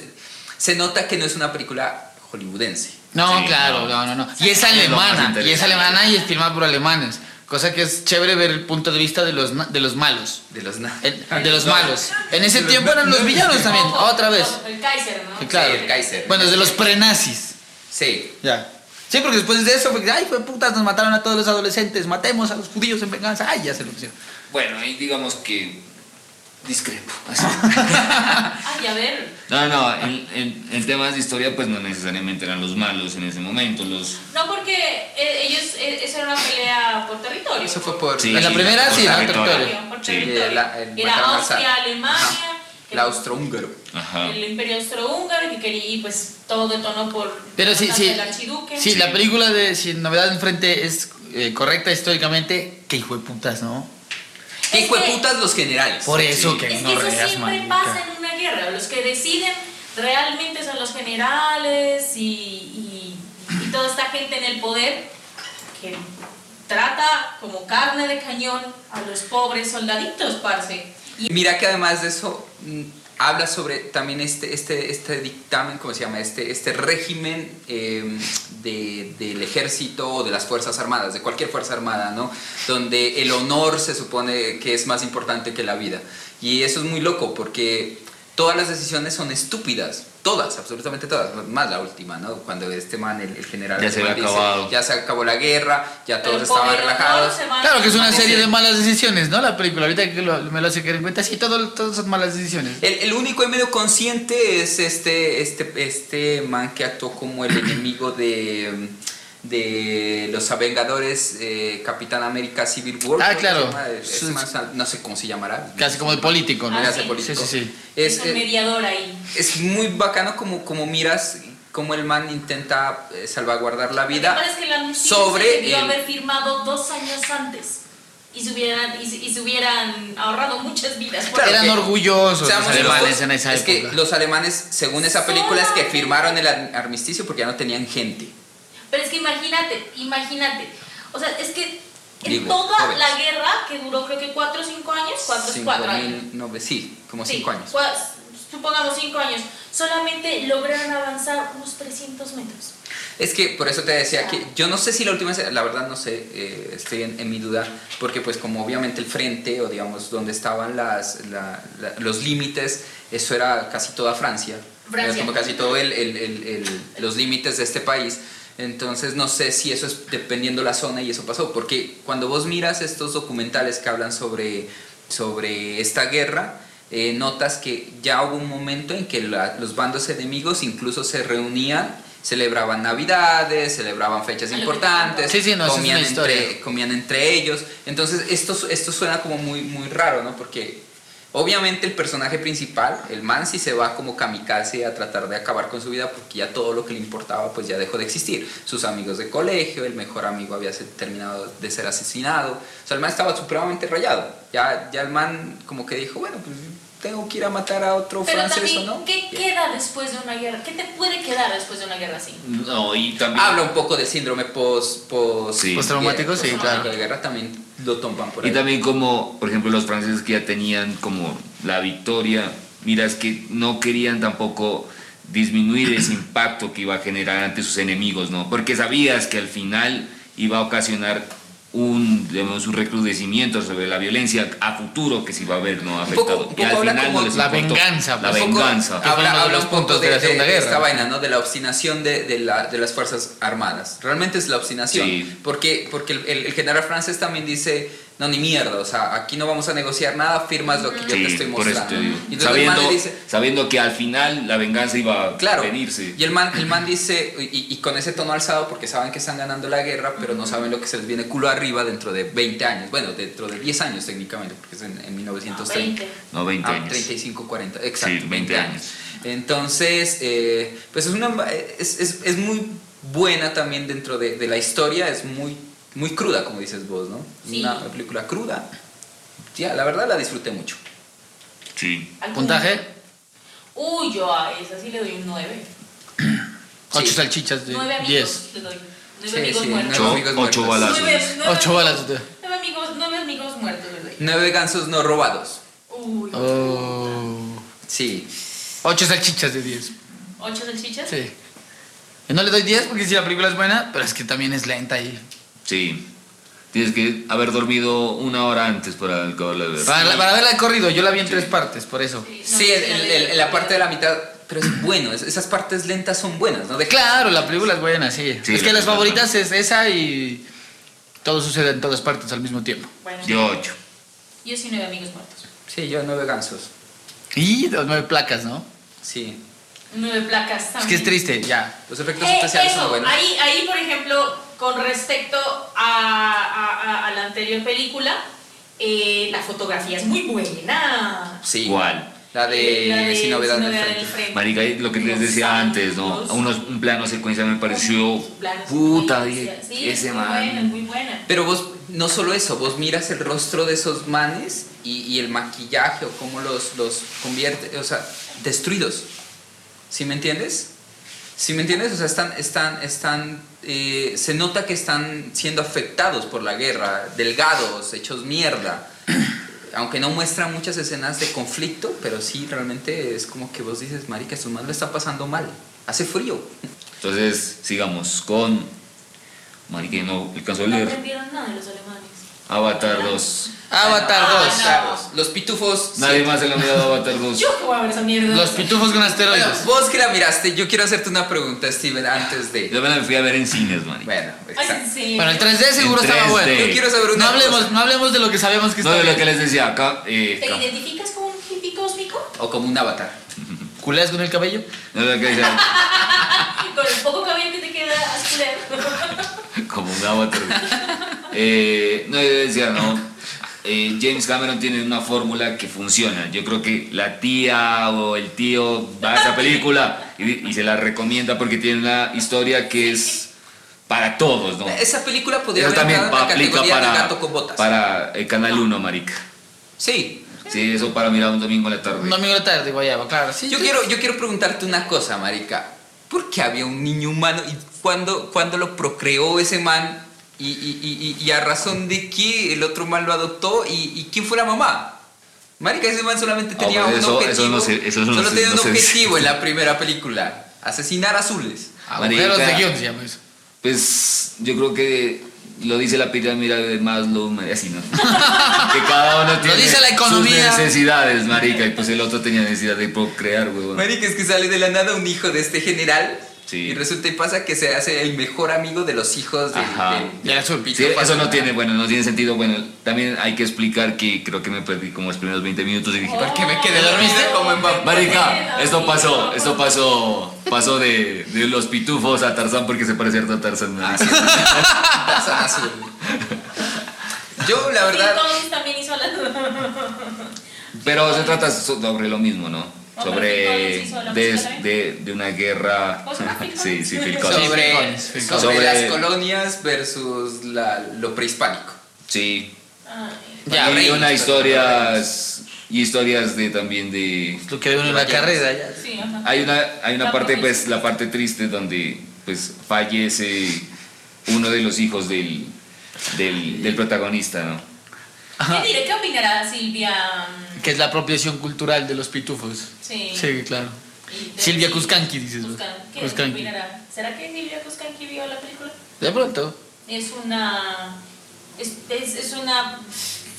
se nota que no es una película hollywoodense. No, Sí, claro, no. no, no, no. Y es alemana, y es alemana y es filmada por alemanes. Cosa que es chévere ver el punto de vista de los, na- de los malos. De los El- de los malos. En ese tiempo eran los <laughs> villanos también, otra vez. El Kaiser, ¿no? Claro. Sí, el Kaiser. Bueno, de los prenazis. Sí. Ya. Sí, porque después de eso, fue que, ay, fue putas, nos mataron a todos los adolescentes, matemos a los judíos en venganza. Ay, ya se lo pusieron. Bueno, ahí digamos que discrepo. Así. <laughs> Ay, a ver. No, no, en, en- en temas de historia pues no necesariamente eran los malos en ese momento, los... No, porque eh, ellos, eh, eso era una pelea por territorio. Eso fue por... Sí, En la primera, por sí, ¿no? territorio. Territorio. Por Sí. territorio. Eh, la- era Austria. Alemania. Ajá. El austrohúngaro. Ajá. El imperio austrohúngaro que quería, y pues todo detonó por Pero sí, sí. archiduque. Sí, la película de Si Novedad Enfrente es eh, correcta históricamente, que hijo de putas, ¿no? ¿Qué Es hijo de que- putas los generales? Por eso Sí. que Es no que eso reas, siempre marica. pasa en una guerra. Los que deciden realmente son los generales y, y- y toda esta gente en el poder que trata como carne de cañón a los pobres soldaditos, parce. Y Mira que además de eso mm, habla sobre también este, este, este dictamen, ¿cómo se llama? Este, este régimen eh, de- del ejército o de las Fuerzas Armadas, de cualquier Fuerza Armada, ¿no? Donde el honor se supone que es más importante que la vida. Y eso es muy loco porque todas las decisiones son estúpidas. Todas, absolutamente todas. Más la última, ¿no? Cuando este man, el, el general, Ya se había acabado. ya se acabó la guerra, ya todos El estaban relajados. Claro que es una Dice- serie de malas decisiones, ¿no? La película, ahorita que lo- me lo hace caer en cuenta, sí, todo, todas son malas decisiones. El, el único y medio consciente es este, este, este man que actuó como el enemigo de, de los Vengadores, eh, Capitán América Civil War. Ah, claro. Es más, no sé cómo se llamará. Casi como de político, ¿no? Ah, sí. político. Sí, sí, sí. Es, Es, un mediador ahí. es muy bacano como, como miras cómo el man intenta eh, salvaguardar la vida es que el anuncio sobre se debió el- haber firmado dos años antes y se hubieran, y se, y se hubieran ahorrado muchas vidas. Claro Eran orgullosos los alemanes en esa es época. que los alemanes, según esa película, es que firmaron el ar- armisticio porque ya no tenían gente. Pero es que imagínate, imagínate. O sea, es que en Digo, toda jóvenes. la guerra, que duró creo que 4 o 5 años, 4 Cinco cuatro años. mil nove- sí, como Sí, 5 años. cua- supongamos 5 años. Solamente lograron avanzar unos 300 metros. Es que por eso te decía Ah. que yo no sé si la última, la verdad no sé, eh, estoy en, en mi duda, porque pues como obviamente el frente o digamos donde estaban las, la- la- los límites, eso era casi toda Francia, Francia. Era como casi todo el- el- el- los límites de este país. Entonces no sé si eso es dependiendo la zona y eso pasó, porque cuando vos miras estos documentales que hablan sobre, sobre esta guerra, eh, notas que ya hubo un momento en que la- los bandos enemigos incluso se reunían, celebraban navidades, celebraban fechas importantes, Sí, sí, no, esa es comían, entre, comían entre ellos. Entonces esto, esto suena como muy, muy raro, ¿no? Porque obviamente el personaje principal, el man, sí se va como kamikaze a tratar de acabar con su vida porque ya todo lo que le importaba pues ya dejó de existir. Sus amigos de colegio, el mejor amigo había terminado de ser asesinado. O sea, el man estaba supremamente rayado. Ya, ya el man como que dijo, bueno, pues tengo que ir a matar a otro Pero francés también, o no. ¿qué queda después de una guerra? ¿Qué te puede quedar después de una guerra así? No, y también. Habla un poco del síndrome post, post Sí. Postraumático, sí, claro. de guerra también lo toman por ahí. Y también como, por ejemplo, los franceses que ya tenían como la victoria, miras que no querían tampoco disminuir ese <clears throat> impacto que iba a generar ante sus enemigos, ¿no? Porque sabías que al final iba a ocasionar un, digamos, un recrudecimiento sobre la violencia a futuro que se iba a ver, ¿no? Un poco- Afectado. y al habla final como no les la importó. venganza, La venganza. Habla, de habla los un poco puntos de, de la Segunda de Guerra. esta vaina, ¿no? De la obstinación de, de la- de las Fuerzas Armadas. Realmente es la obstinación. Sí. Porque, porque el, el- el general francés también dice, no, ni mierda, o sea, aquí no vamos a negociar nada, firmas lo que yo te estoy por eso mostrando. te digo. Y entonces el man Sabiendo, le dice, sabiendo que al final la venganza iba a Claro. venirse. Y el man, el man dice, y, y con ese tono alzado, porque saben que están ganando la guerra, pero no saben lo que se les viene culo arriba dentro de 20 años. Bueno, dentro de 10 años técnicamente, porque es en, en 1930. 20. No, 20 Ah, años. 35, 40, exacto. Sí, 20 años. Entonces, eh, pues es, una, es, es, es muy buena también dentro de, de la historia, es muy, muy cruda, como dices vos, ¿no? Sí. Una película cruda. Ya, la verdad la disfruté mucho. Sí. ¿Algún- ¿Puntaje? Uy, yo a esa sí le doy un 9. <clears throat> Ocho Sí. salchichas de 9 amigos 10. le doy. 9 Sí, amigos sí, muertos. nueve Ocho- amigos ocho muertos. balazos. Nueve- nueve Ocho amigos- balas de- Nueve amigos, nueve amigos muertos doy. Nueve gansos no robados. Uy, Oh. Sí. Ocho salchichas de 10. ¿Ocho salchichas? Sí. Yo no le doy 10 porque sí, la película es buena, pero es que también es lenta y... Sí. Tienes que haber dormido una hora antes para acabarla de ver. Para, para verla de corrido, yo la vi en tres partes, por eso. no, Sí, el- no la parte de la mitad, pero es bueno, es- esas partes lentas son buenas, ¿no? De Claro, la película es buena, sí. Sí, es que la las película favoritas es esa y todo sucede en todas partes al mismo tiempo. Bueno, Yo ocho. yo sí nueve amigos muertos. Sí, yo nueve gansos. Y las nueve placas, ¿no? Sí. Nueve placas Es también. que es triste, ya. Los efectos Eh, especiales son eso, buenos. ahí, ahí, por ejemplo, con respecto a, a- a- a la anterior película, eh, la fotografía es muy buena. Sí. ¿Cuál? La de, La de Sin novedad en el Sin frente. frente. Marica, lo que les decía antes, ¿no? Unos, un plano secuencia me pareció puta, die- Sí, es ese muy buena, muy buena. Pero vos, no solo eso, vos miras el rostro de esos manes y, y el maquillaje o cómo los, los convierte, o sea, destruidos. ¿Sí me entiendes? ¿Sí me entiendes? O sea, están, están, están, eh, se nota que están siendo afectados por la guerra, delgados, hechos mierda. <clears throat> Aunque no muestran muchas escenas de conflicto, pero sí realmente es como que vos dices, marica, estos manes lo está pasando mal. Hace frío. Entonces, sigamos con. Marica, no alcanzó a No leer. aprendieron nada de los alemanes. Avatar 2. Avatar Ah, 2. no. Claro, los pitufos. Nadie siete. más se lo ha mirado Avatar 2. Yo que voy a ver esa mierda. Los pitufos con Bueno, asteroides. vos que la miraste, yo quiero hacerte una pregunta, Steven, antes de. Yo me la fui a ver en cines, man. Bueno, Ay, exacto. sí. Bueno, el 3D seguro estaba 3D. bueno. Yo quiero saber una No hablemos, cosa. no hablemos de lo que sabemos que No está de lo bien. que les decía acá. Eh, ¿Te acá. identificas como un hippie cósmico? O como un avatar. ¿Culeas con el cabello? No de lo que decía. <laughs> Con el poco cabello que te queda azulero. <laughs> como un avatar. Eh, no, yo decía, no. eh, James Cameron tiene una fórmula que funciona. Yo creo que la tía o el tío va a esa película y, y se la recomienda porque tiene una historia que es para todos, ¿no? Esa película podría Eso también aplica categoría de para, gato con botas. para el Canal 1, marica. Sí. Sí, eso para mirar un domingo en la tarde. Un domingo de la tarde, guayaba, claro. Sí, Yo sí. quiero, yo quiero preguntarte una cosa, marica. ¿Por qué había un niño humano y cuándo, cuándo lo procreó ese man? Y, y- y- a razón de qué el otro man lo adoptó? ¿Y, y quién fue la mamá? Marica, ese man solamente Ah, tenía un eso- objetivo. eso no sé- eso no solo tenía un no objetivo en la <laughs> primera película. Asesinar azules. Agujeros Marica. de guion se llama eso. Pues yo creo que lo dice la pirámide de Maslow, así, ¿no? <laughs> que cada uno tiene dice la economía. sus necesidades, marica, y pues el otro tenía necesidad de procrear, huevón. Marica, es que sale de la nada un hijo de este general. Sí. Y resulta y pasa que se hace el mejor amigo de los hijos Ajá. del- Del azul. Sí, eso no tiene, bueno, no tiene sentido. Bueno, también hay que explicar que creo que me perdí como los primeros 20 minutos y dije, ¿Por qué me quedé ¿Te dormido dormiste? como en? Marica, esto pasó, esto pasó, pasó de, de los pitufos a Tarzán porque se parece harto a Tarzán, Ah, marica. sí. Tarzán azul. Yo, la verdad. Pero se trata so- sobre lo mismo, ¿no? Sobre de, de, de una guerra. ¿Cómo se llama Phil Sí, sí, Phil Sí, Collins. sobre, sobre las colonias versus la- lo prehispánico. Sí. Ay. Ya, una historias y historias de también de Lo que uno en la carrera ya. Sí, ajá. hay una hay una La parte pues la parte triste donde pues fallece uno de los hijos del del, del protagonista, ¿no? ¿Qué diré? ¿Qué opinará Silvia? Que es la apropiación cultural de los pitufos. Sí. Sí, claro. Silvia. Cuscanqui, dices vos. Cuscan- ¿Qué Cuscanqui. ¿Será que Silvia Cuscanqui vio la película? De pronto. Es una. Es, es, es una.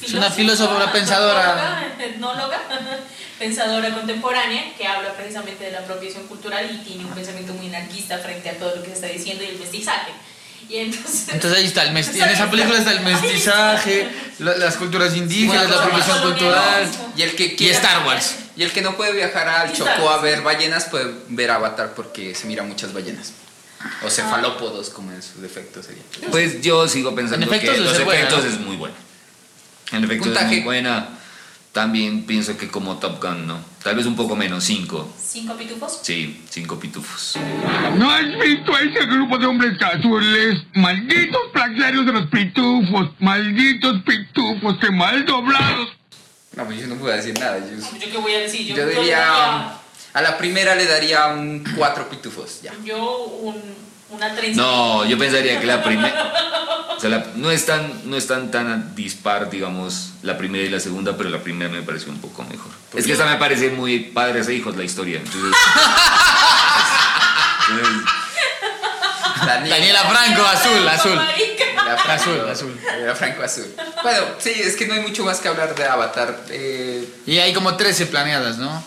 Es una filósofa, una pensadora. <laughs> etnóloga, <laughs> pensadora contemporánea que habla precisamente de la apropiación cultural y tiene un pensamiento muy anarquista frente a todo lo que se está diciendo y el mestizaje. Y entonces. Entonces ahí está el mesti en esa película está el mestizaje, la- las culturas indígenas, la Bueno, colonial. cultural. Y el que Y Star Wars. Y el que no puede viajar al Chocó a ver ballenas puede ver Avatar porque se mira muchas ballenas. O cefalópodos, como en su defecto sería. Pues yo sigo pensando que es los buena, efectos ¿no? es muy bueno. En efectos es Puntaje. muy buena. También pienso que como Top Gun, ¿no? Tal vez un poco menos, cinco. ¿Cinco pitufos? Sí, cinco pitufos. ¿No has visto a ese grupo de hombres azules? Malditos plagiarios de los pitufos. Malditos pitufos, que mal doblados. No, pues yo no puedo decir nada. Yo, ¿Yo qué voy a decir? yo diría. A la primera le daría un cuatro pitufos, ya. Yo un, una trenza. No, yo pensaría que la primera... O sea, la- no, es tan, no están tan dispar, digamos, la primera y la segunda, pero la primera me pareció un poco mejor. Es que esta me parece muy padres e hijos la historia. Entonces, <laughs> entonces, Daniela Franco, azul, azul. Era Franco, Azul, azul. Era Franco Azul. Bueno, sí, es que no hay mucho más que hablar de Avatar. Eh, Y hay como 13 planeadas, ¿no?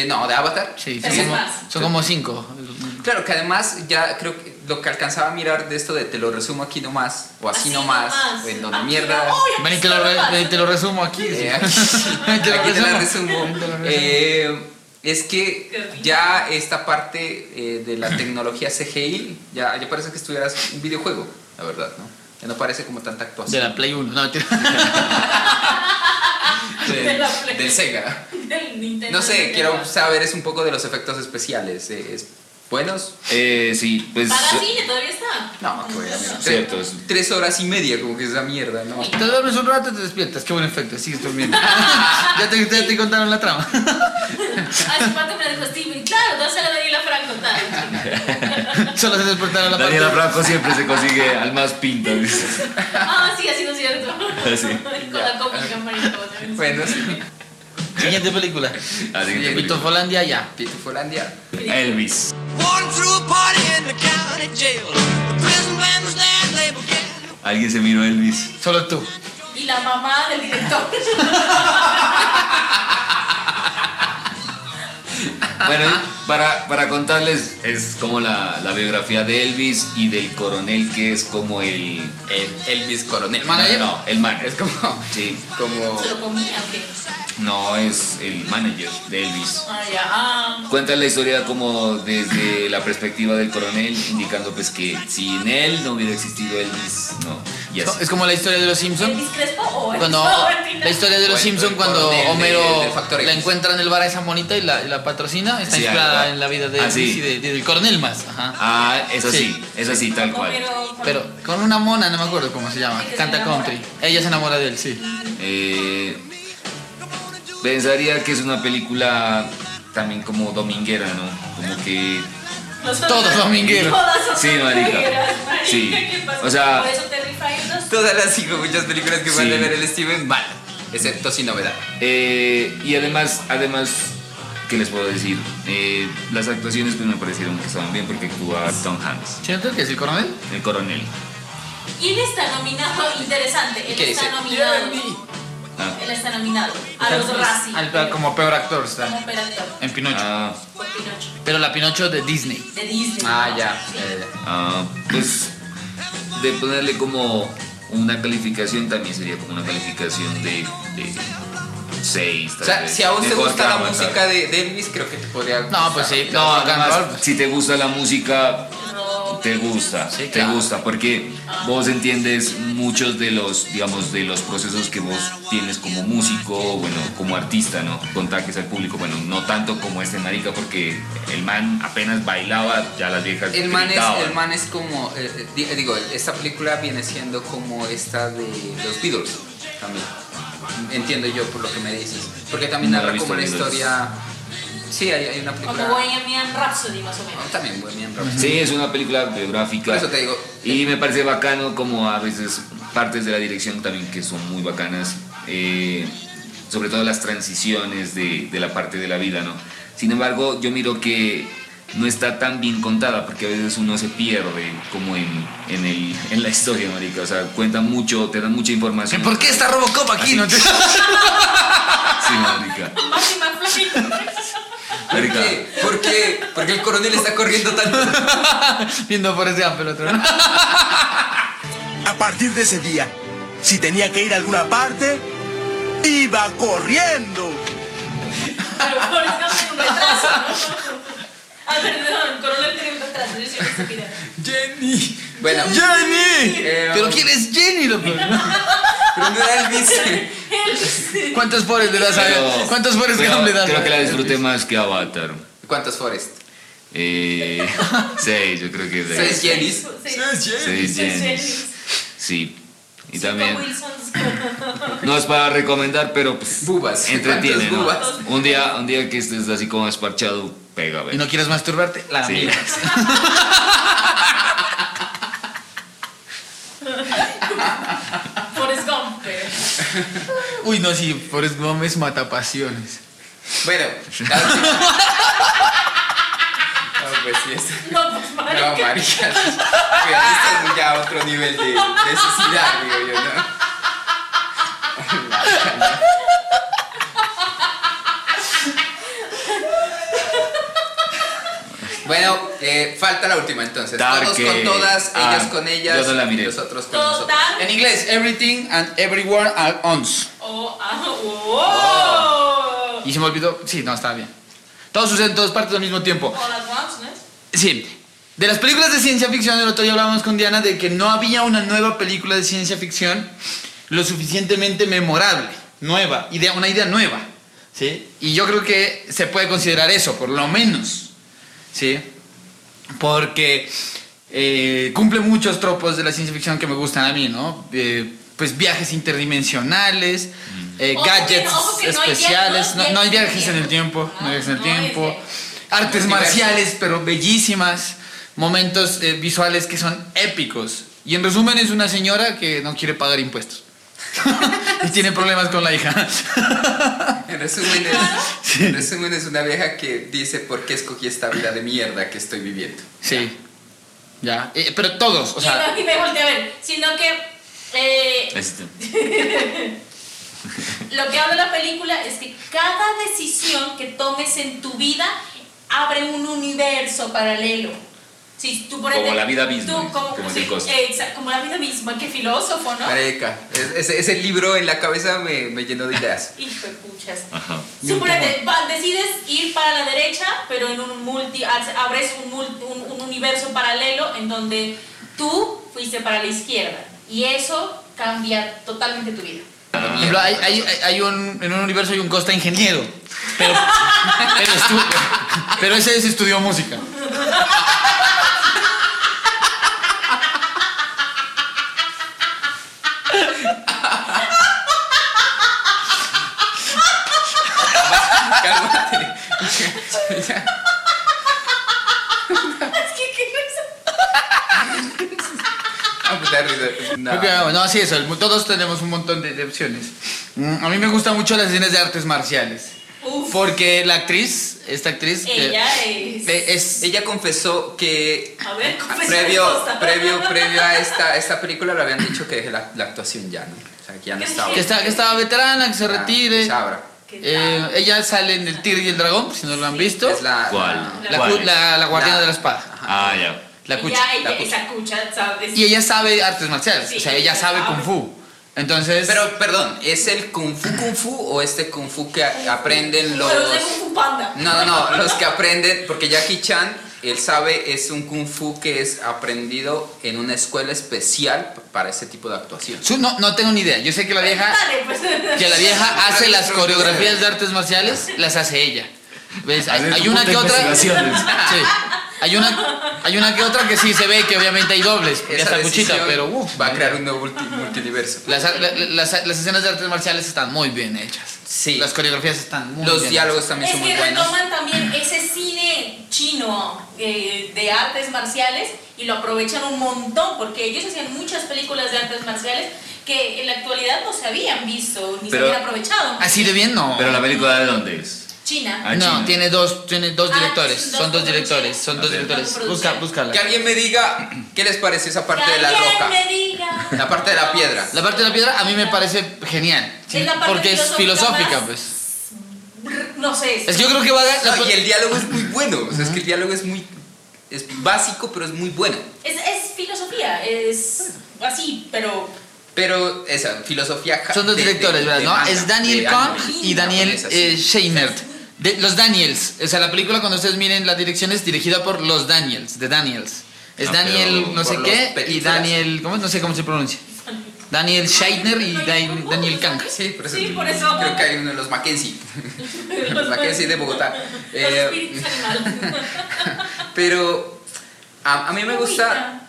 De, no, de Avatar. Sí, son como, más. son como 5. Claro, que además ya creo que lo que alcanzaba a mirar de esto de te lo resumo aquí nomás, o así, Así nomás, nomás. o en donde Aquí mierda. no, ¡Uy, aquí Ven y te lo, re- te resumo aquí. Eh, <laughs> aquí te lo aquí te la resumo. te. Eh, es que ya esta parte eh, de la tecnología CGI, ya, ya parece que estuvieras un videojuego, la verdad, ¿no? Ya no parece como tanta De actuación. la Play 1. No, <laughs> del, <laughs> de la Play. del Sega. Del Nintendo No sé, 64. quiero saber es un poco de los efectos especiales. eh, ¿es ¿Buenos? eh, sí, pues... Para cine todavía está. No, que voy a mirar. Cierto, Tres, es- tres horas y media, como que esa mierda, ¿no? Te duermes un rato y te despiertas. Qué buen efecto. Sigues durmiendo. <laughs> ya, te, ya te contaron la trama. Hace cuánto me la dijo Steven. Claro, dásela a Daniela Tal. Solo se despertaron la Daniela parte. Franco siempre se consigue al más dice. Ah, sí, ha sido cierto. Sí. <laughs> Con la cómica, marico. Bueno, sí. Siguiente película. Así que Pitofolandia ya. Pitufolandia. Elvis. Alguien se miró a Elvis. Solo tú. la mamá del director. <laughs> Bueno, para, para contarles, es como la, la biografía de Elvis y del coronel, que es como el. El Elvis Coronel. Manager. No, el man. Es como. Sí, Como. ¿Se lo comía o qué? No, es el manager de Elvis. Ah, ya. Ah. Cuenta la historia como desde la perspectiva del coronel, indicando pues que sin él no hubiera existido Elvis, no. Y así. Es como la historia de los Simpsons. ¿Elvis Crespo o Elvis Cuando <laughs> la historia de los Simpsons cuando Homero del la encuentra en el bar a esa monita y la, y la patrocina está Sí, inspirada en la vida de Ah, Elvis sí. y de- de- del coronel más. Ajá. Ah, es así, Sí. es así, tal cual. Pero con una mona, no me acuerdo cómo se llama, canta country. Ella se enamora de él, sí. Eh, pensaría que es una película también como dominguera, ¿no? Como que Todos domingueros. Sí, marica. Sí. <laughs> ¿qué pasa? O sea- Por eso Terrifier 2. Todas las cinco muchas películas que van Sí. a ver el Steven van. Excepto sin novedad. Eh, y además, además, ¿qué les puedo decir? Eh, las actuaciones pues me parecieron que estaban bien porque actúa Tom Hanks, ¿Siento que es el coronel? el coronel. Y él está nominado, interesante, él ¿Qué está dice? nominado. Ah, Él está nominado a los Razzie. Al- como peor actor está. Como peor actor. En Pinocho. ah, Por Pinocho. Pero la Pinocho de Disney. De Disney. Ah, ya. Sí. ya, ya. ah, pues de ponerle como una calificación también sería como una calificación de, de 6. O sea, si a vos te gusta la música de, de Elvis, creo que te podría. No, pues sí. No, rock and además, roll. si te gusta la música, Rock. te gusta, Sí, te claro. gusta, porque vos entiendes muchos de los, digamos, de los procesos que vos tienes como músico, bueno, como artista, ¿no? Contaques al público, bueno, no tanto como este marica, porque el man apenas bailaba, ya las viejas El man, es, el man es como. eh, eh, di- digo, esta película viene siendo como esta de los Beatles también. Entiendo yo por lo que me dices. Porque también No la narra como una Beatles. Sí, hay, hay una Como película. Bohemian Rhapsody, más o No, menos. también Bohemian Rhapsody. Sí, es una película biográfica. Por eso te digo. Y me parece bacano como a veces partes de la dirección también que son muy bacanas, eh, sobre todo las transiciones de, de la parte de la vida, ¿no? Sin embargo, yo miro que no está tan bien contada porque a veces uno se pierde como en, en, el, en la historia, marica. O sea, cuentan mucho, te dan mucha información. ¿Por qué está Robocop aquí? No te- <laughs> Sí, marica. ¿Por qué? ¿Por qué? Porque el coronel está corriendo tanto. <laughs> Viendo por ese el otro. A partir de ese día, si tenía que ir a alguna parte, iba corriendo. Ah, perdón, Coronel tiene un retraso. Yo soy estúpida. Jenny. Bueno, Jenny. Eh, Pero quién es Jenny, loco? <laughs> pero no era Elvis. ¿Cuántos pobres le das a Pero- ¿Cuántos pobres pero le das Creo a- que la disfruté más que Avatar. ¿Cuántos Forest? Eh, <laughs> seis, yo creo que de Seis Jennys. Seis Seis Jennys. Jennys. Sí. Y también, no es para recomendar, pero pues, Bubas. entretiene, ¿no? ¿Cuántos bubas? Un día, un día que estés así como esparchado, pega, ¿Y no quieres masturbarte? La Sí. miras. <laughs> Forrest Gump. pero- <laughs> Uy, no, sí, Forrest Gómez mata pasiones. Bueno, <laughs> No, pues sí, es- No, pues No, marica. marica. Pero esto es ya otro nivel de necesidad, digo yo, ¿no? <laughs> Bueno, eh, falta la última entonces. Todos con todas, ah, ellas con ellas, yo no la miré. nosotros con nosotros. Total. En inglés, everything and everyone at once. Oh, ah, oh. Y se me olvidó. Sí, no, estaba bien. Todo sucede en todas partes al mismo tiempo. All at once, ¿no? Sí. De las películas de ciencia ficción, el otro día hablábamos con Diana de que no había una nueva película de ciencia ficción lo suficientemente memorable, nueva, idea, una idea nueva. ¿sí? Y yo creo que se puede considerar eso, por lo menos. ¿Sí? Porque eh, cumple muchos tropos de la ciencia ficción que me gustan a mí, ¿no? Eh, pues viajes interdimensionales, eh, Ojo que- gadgets ojo que no hay especiales, via- no, no hay viajes en el tiempo, no hay viajes en el tiempo, artes marciales, pero bellísimas, momentos eh, visuales que son épicos. Y en resumen es una señora que no quiere pagar impuestos. Y tiene problemas con la hija. <laughs> En resumen, es, en resumen, es una vieja que dice por qué escogí esta vida de mierda que estoy viviendo. sí. Ya. Eh, pero todos, o sea, y, no, y me volteé a ver, sino que Eh, Este. <laughs> lo que habla la película es que cada decisión que tomes en tu vida abre un universo paralelo. Si tú por Como la vida misma, tú como, como sí, exacto, como la vida misma, qué filósofo, ¿no? Marica, es- ese, ese libro en la cabeza me, me llenó de ideas. <laughs> Hijo de puchas. Ajá. Suponete, va- decides ir para la derecha, pero en un multi, abres un, multi- un, un universo paralelo en donde tú fuiste para la izquierda. Y eso cambia totalmente tu vida. Por ejemplo, hay, hay, un, en un universo hay un Costa ingeniero. Pero, <laughs> pero, estu- pero ese sí estudió música. <laughs> Ya. Es que, ¿qué es eso? Ah, pues da risa. No. No, así es, el- todos tenemos un montón de, de opciones. Mm, A mí me gustan mucho las escenas de artes marciales. Uf. Porque la actriz, esta actriz, que- Ella es. eh, es Ella confesó que A ver, confesión previo, previo, previo a esta, esta película le habían dicho que deje la, la actuación ya, ¿no? O sea, que ya no estaba. que, está, que estaba veterana, que se Ya, retire. que se abra. ¿Qué Eh, ella sale en El Tigre y el Dragón, si no lo han visto. Es la. ¿Cuál? La, ¿Cuál? cu- la- la guardiana La- de la espada. Ah, ya. La cucha. Ella, ella, la cucha. esa cucha, ¿sabes? Y ella sabe artes marciales, Sí, o sea, ella sabe sabe. kung fu. Entonces, Pero, perdón, ¿es el Kung Fu Kung Fu o este Kung Fu que aprenden los. Pero de Kung Fu Panda. No, no, no, <laughs> los que aprenden, porque Jackie Chan, él sabe, es un Kung Fu que es aprendido en una escuela especial para ese tipo de actuación. no, no tengo ni idea. Yo sé que la vieja, <laughs> pues. que la vieja <laughs> hace las coreografías de artes marciales, las hace ella. ¿Ves? Hay, una que otra. <laughs> Sí. Hay una, hay una que otra que sí se ve que obviamente hay dobles, ya Esa está cuchita, pero uff. va a crear un nuevo multi- multiverso. Las, la- las, las escenas de artes marciales están muy bien hechas. Sí. Las coreografías están muy Los bien diálogos también Es son muy que buenos. retoman también ese cine chino eh, de artes marciales y lo aprovechan un montón porque ellos hacían muchas películas de artes marciales que en la actualidad no se habían visto ni Pero- se habían aprovechado. Así de bien no. Pero la película de dónde es? China. Ah, no, China. tiene dos, tiene dos Ah, directores. son dos Son directores. Son dos directores. Dos Busca, búscala. Que alguien me diga qué les parece esa parte Que de la alguien roca. me diga. La parte de la piedra. La parte de la piedra a mí me parece genial. sí, Es la parte porque es filosófica más- pues. No sé. Es que yo creo que va a dar. No, y el diálogo es muy bueno. O sea, es que el diálogo es muy. Es básico, pero es muy bueno. Es, es filosofía, es así, pero Pero esa filosofía. Son dos de- directores, de- ¿verdad? de ¿no? Es Daniel Kahn y Daniel eh, Scheinert. De- los Daniels. O sea, la película, cuando ustedes miren la dirección, es dirigida por los Daniels, de Daniels. Es Ah, Daniel no sé qué y. Daniel. ¿Cómo? No sé cómo se pronuncia. Daniel Scheiner y Dan- Daniel Kang. Sí, por eso, Sí, por eso. Creo que hay uno de los Mackenzie. <laughs> los Mackenzie de Bogotá. Eh, <laughs> pero a, a mí me gusta.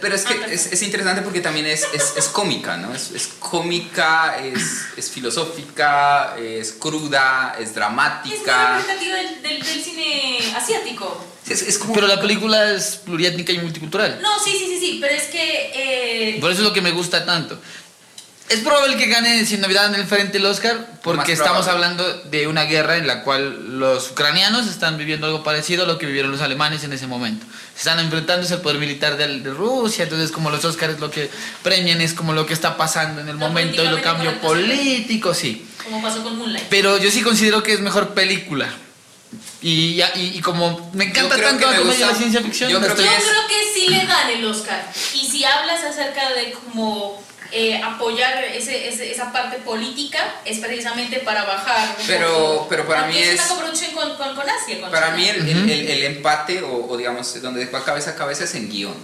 Pero es que Ah, es, es interesante porque también es, es, es cómica, ¿no? Es, es cómica, es, es filosófica, es cruda, es Es dramática. representativo del, del, del cine asiático. Es, es como. Pero la película es pluriétnica y multicultural. No, sí, sí, sí, sí, pero es que. eh, Por eso es lo que me gusta tanto. Es probable que gane sin novedad en el frente el Oscar, porque estamos hablando de una guerra en la cual los ucranianos están viviendo algo parecido a lo que vivieron los alemanes en ese momento. Están enfrentándose al poder militar de, de Rusia, entonces como los Oscars lo que premian es como lo que está pasando en el momento y lo cambio político, sí. como pasó con Moonlight. Pero yo sí considero que es mejor película. Y, y, y como me encanta tanto que la me comedia y la ciencia ficción, yo creo estoy- Yo es- creo que sí le dan el Oscar. Y si hablas acerca de cómo eh, apoyar ese, ese- esa parte política, es precisamente para bajar. Pero- pero para mí es es- una coproducción con, con, con Asia. con Para China. mí el, el- el- el empate, o, o digamos, donde va cabeza a cabeza es en guion,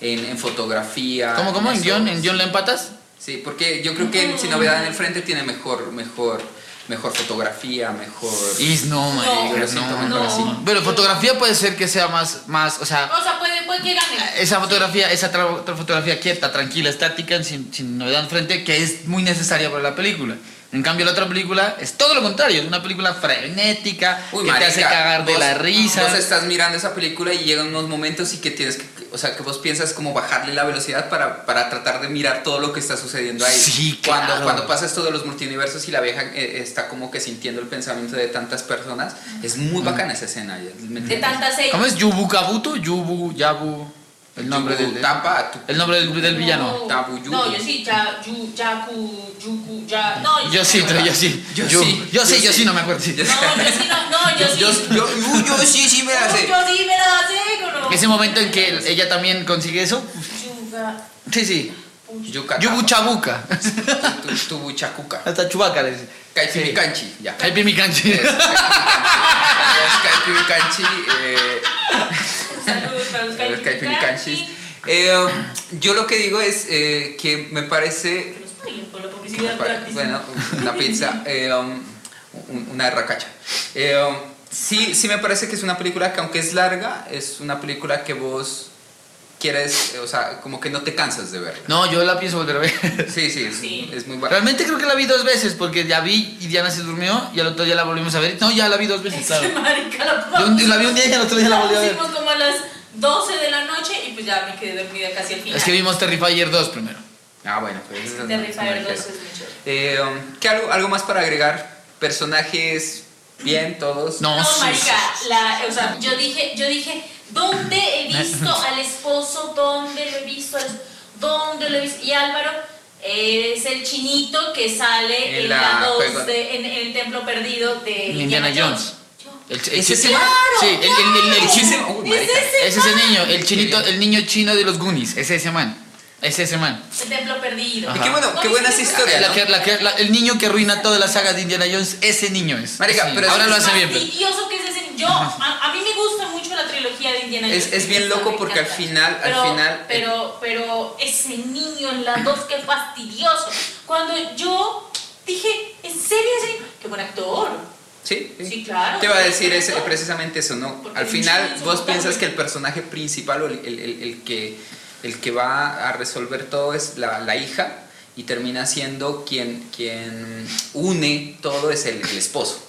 en, en fotografía. ¿Cómo, cómo? ¿En guion? ¿En guion le empatas? Sí, porque yo creo que en Sin Novedad en el Frente tiene mejor, mejor, mejor fotografía, mejor... Is no, marica, no, mejor no. así. Pero fotografía puede ser que sea más, más, o sea, O sea, puede, puede que gane. esa fotografía, esa tra- otra fotografía quieta, tranquila, estática, sin, sin novedad enfrente, que es muy necesaria para la película. En cambio, la otra película es todo lo contrario, es una película frenética, Uy, que te hace cagar de la risa. Vos estás mirando esa película y llegan unos momentos y que tienes que, o sea, que vos piensas como bajarle la velocidad para, para tratar de mirar todo lo que está sucediendo ahí. Sí, cuando, claro. cuando pasa esto de los multiversos y la vieja eh, está como que sintiendo el pensamiento de tantas personas, es muy bacana esa escena. ¿Cómo es? Yubu Kabuto, Yubu, Yabu. El nombre del, Tapa, el nombre del, del villano. No, Tabu, no, yo sí, ya, yu, yaku, yuku, ya, no, Yo sí, no, yo sí. Yo Yo sí, yo sí, yo yo sí. sí, no me acuerdo. sí. No, yo sí, no, no, yo <laughs> sí. Yo, yo, yo, yo sí, sí me la sé. Yo sí me la sé, ¿no? Ese momento en que ella también consigue eso. Yuga, Sí, sí. Yuca. Yubu Chabuca. Tu, tu buchacuca. Hasta Chubaca le dice. Caipiricanchi, ya. Caipi mi canchi. Es Caipiricanchi. eh, Saludos para los. Eh, um, yo lo que digo es eh, que me parece Que nos paguen por la publicidad gratis. Bueno, una pizza, <laughs> eh, um, un- una racacha. Eh, um, sí, sí me parece que es una película que aunque es larga, es una película que vos quieres, o sea, como que no te cansas de verla. No, yo la pienso volver a ver. Sí, sí, es, Sí. es muy buena. Realmente creo que la vi dos veces porque ya vi y Diana se durmió y al otro día la volvimos a ver. No, ya la vi dos veces, <laughs> claro. Marica, la Yo la vi un día y al otro día la volví a ver. como a las 12 de la noche y pues ya me quedé dormida casi al final. Es que vimos Terrifier 2 primero. Ah, bueno, pues eso es Terrifier una 2 es mucho. Eh, um, ¿qué algo, algo más para agregar? Personajes bien, todos. No, No, sí, marica, la, o sea, yo dije, yo dije, ¿dónde he <laughs> visto al esposo? ¿Dónde lo he visto? al- ¿Dónde lo he visto? Y Álvaro es el chinito que sale En en, la la 2 juego- de, en, en el templo perdido de Indiana Indiana, Jones. El, el- ¿Ese el- se ¡Claro! Sí, el, el, el, ¡Es ese Es ese man! niño, el chinito, el niño chino de los Goonies. Es ese man. Es ese man. El templo perdido. Y qué bueno, ¿No qué buenas historias. La ¿no? la que- la- el niño que arruina toda la saga de Indiana Jones, ese niño es. Marica, Ese pero niño. ahora es- lo Es hace bien. pero- fastidioso que es ese. Yo, a, a mí me gusta mucho la trilogía de Indiana Jones. Es- es bien loco porque al final- al Pero- final, eh, Pero, pero ese niño en la 2, qué fastidioso. Cuando yo dije, ¿en serio ese? Qué buen actor. Sí, Sí, claro. Te iba a decir ese- precisamente eso, ¿no? Porque Al el final es vos piensas que el personaje principal o el, el- el- el que, el que va a resolver todo es la, la hija y termina siendo quien, quien une todo es el, el esposo.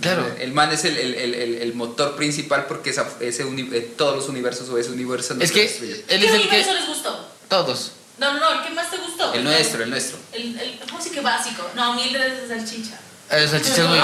Claro. El man es el, el- el- el- el motor principal porque esa- ese uni- eh, todos los universos o ese universo no Es que él ¿Qué es el universo que. les gustó? Todos. No, no, no, ¿el que más te gustó? El nuestro, el nuestro. El, el, ¿Cómo sí que básico? No, mil de salchicha. El salchicha es muy.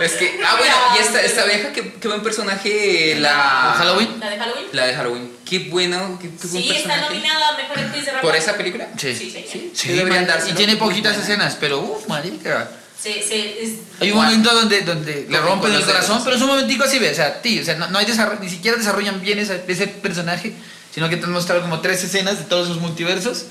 Es que, ah, bueno, y esta, esta vieja, qué, qué buen personaje, la... Halloween? ¿La de Halloween? La de Halloween. Qué bueno, qué, qué buen Sí, está personaje. nominada a Mejor Actriz de. ¿Por esa película? Sí. Sí, sí, sí. Sí, deberían. Y tiene Muy poquitas buena. escenas, pero uff, marica. Sí, sí, es... Hay un momento donde, donde le rompen el los corazón, pero es un momentico así, ve, o sea, tío, o sea, no, no hay ni siquiera desarrollan bien ese, ese personaje, sino que te han mostrado como tres escenas de todos sus multiversos.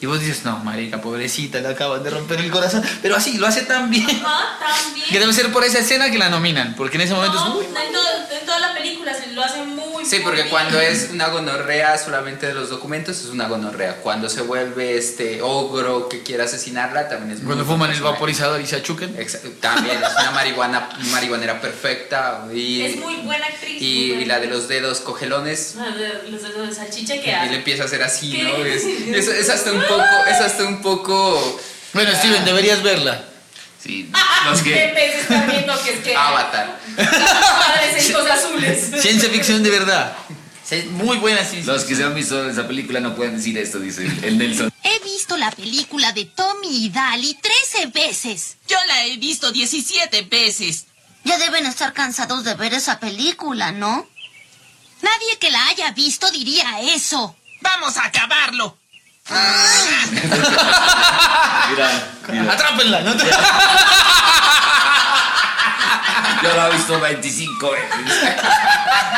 Y vos dices, no, marica, pobrecita, le acaban de romper el corazón. Pero así, lo hace tan bien. Ajá, también. Que debe ser por esa escena que la nominan, porque en ese momento No, es muy... en, todo- en toda la película se lo hace muy Sí, muy porque bien. cuando es una gonorrea solamente de los documentos es una gonorrea. Cuando se vuelve este ogro que quiere asesinarla también es muy Cuando fuman el vaporizador y se achuquen. También es una marihuana, marihuanera perfecta. Y, Es muy buena actriz. y, buena la de los dedos cogelones. De- Los dedos de salchicha que Y le empieza a hacer así, ¿Qué? ¿no? Es, es, es hasta un poco, es hasta un poco Bueno, Steven, deberías verla. Sí, Ah, <laughs> los ¿Qué que... peces están viendo que es que avatar. azules? <laughs> Ciencia ficción de verdad. Muy buena ciencia Los que se han visto esa película no pueden decir esto, dice el Nelson. He visto la película de Tommy y Dali 13 veces. Yo la he visto 17 veces. Ya deben estar cansados de ver esa película, ¿no? Nadie que la haya visto diría eso. Vamos a acabarlo. Mira, mira. Atrápenla, ¿no? Yo la he visto 25 veces.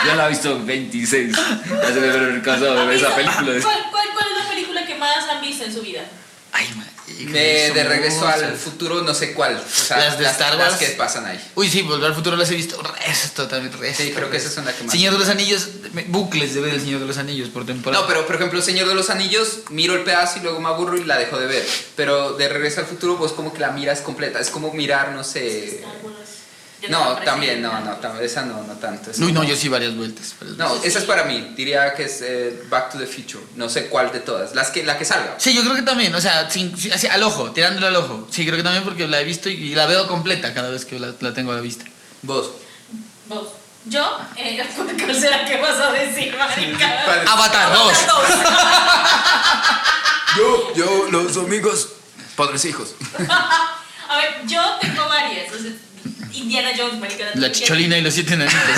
Yo la he visto 26. Ya se me haber cansado de ver esa película. ¿Cuál, cuál, ¿Cuál es la película que más han visto en su vida? Ay, marica, De, de regreso al futuro, no sé cuál. O sea, Las de Star las Wars. que pasan ahí. Uy, sí, Volver al Futuro las he visto resto también, resto. Sí, creo que esas son las que más. Señor de los Anillos, bucles de ver El Señor de los Anillos por temporada. No, pero por ejemplo, Señor de los Anillos, miro el pedazo y luego me aburro y la dejo de ver. Pero de regreso al futuro, vos como que la miras completa. Es como mirar, no sé. No, también, no, no, tam- esa no, no tanto. No, como- yo sí varias vueltas. varias No, vueltas. esa es para mí. Diría que es eh, Back to the Future. No sé cuál de todas. Las que, la que salga. Sí, yo creo que también, o sea, sin- así, al ojo, tirándole al ojo. Sí, creo que también porque la he visto y, y la veo completa cada vez que la, la tengo a la vista. Vos. Vos. Yo, eh, <laughs> ¿cuál será que vas a decir, marica? Padre. Avatar 2. <laughs> Yo, yo, los amigos, padres e hijos. <laughs> A ver, yo tengo varias. o sea, Indiana Jones, marica. La chicholina y los siete enanitos. <laughs>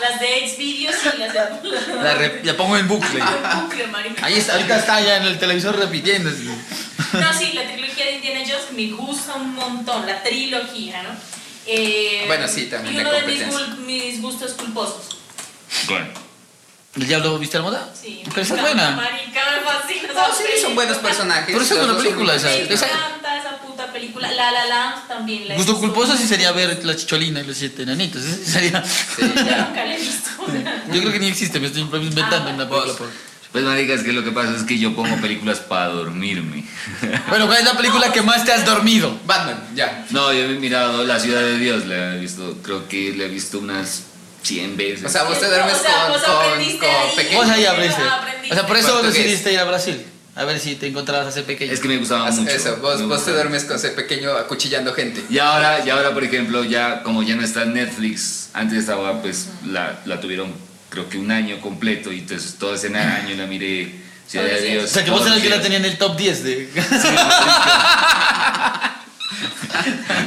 las de Xvideos y las de... La, re- la pongo en bucle. bucle, marica. Ahí está, ahorita está ya en el televisor repitiendo. No, sí, la trilogía de Indiana Jones me gusta un montón, la trilogía, ¿no? Eh, Bueno, sí, también Y uno de mis, mis gustos culposos. Bueno. ¿El diablo viste la moda? Sí. Pero esa es buena. Marica, me fascina No, sí, película. son buenos personajes. Pero esa es una película, esa- Me encanta esa puta película. La La Land también la he Gusto culposo sí sería ver la chicholina y los siete enanitos. Sería... Sí, <laughs> Yo nunca la he visto. Yo creo que ni existe, me estoy inventando Ah, una película. por- Pues marica, es que lo que pasa es que yo pongo películas para dormirme. <laughs> Bueno, ¿cuál es la película que más te has dormido? Batman, ya. No, yo he mirado La Ciudad de Dios, la he visto, creo que la he visto unas 100 veces. O sea, vos te duermes O sea, con, vos con, aprendiste con ahí. pequeño. Vos ahí abriste. aprendiste. O sea, por eso decidiste ir a Brasil. A ver si te encontrabas a pequeño. es que me gustaba Haz mucho. Eso, vos, vos te duermes con ese pequeño acuchillando gente. Y ahora, y ahora, por ejemplo, ya como ya no está en Netflix, antes estaba, pues la, la tuvieron creo que un año completo y entonces todo ese año la miré. Ciudad de Dios. O sea, que vos eras el que la tenía en el top 10 de... <laughs>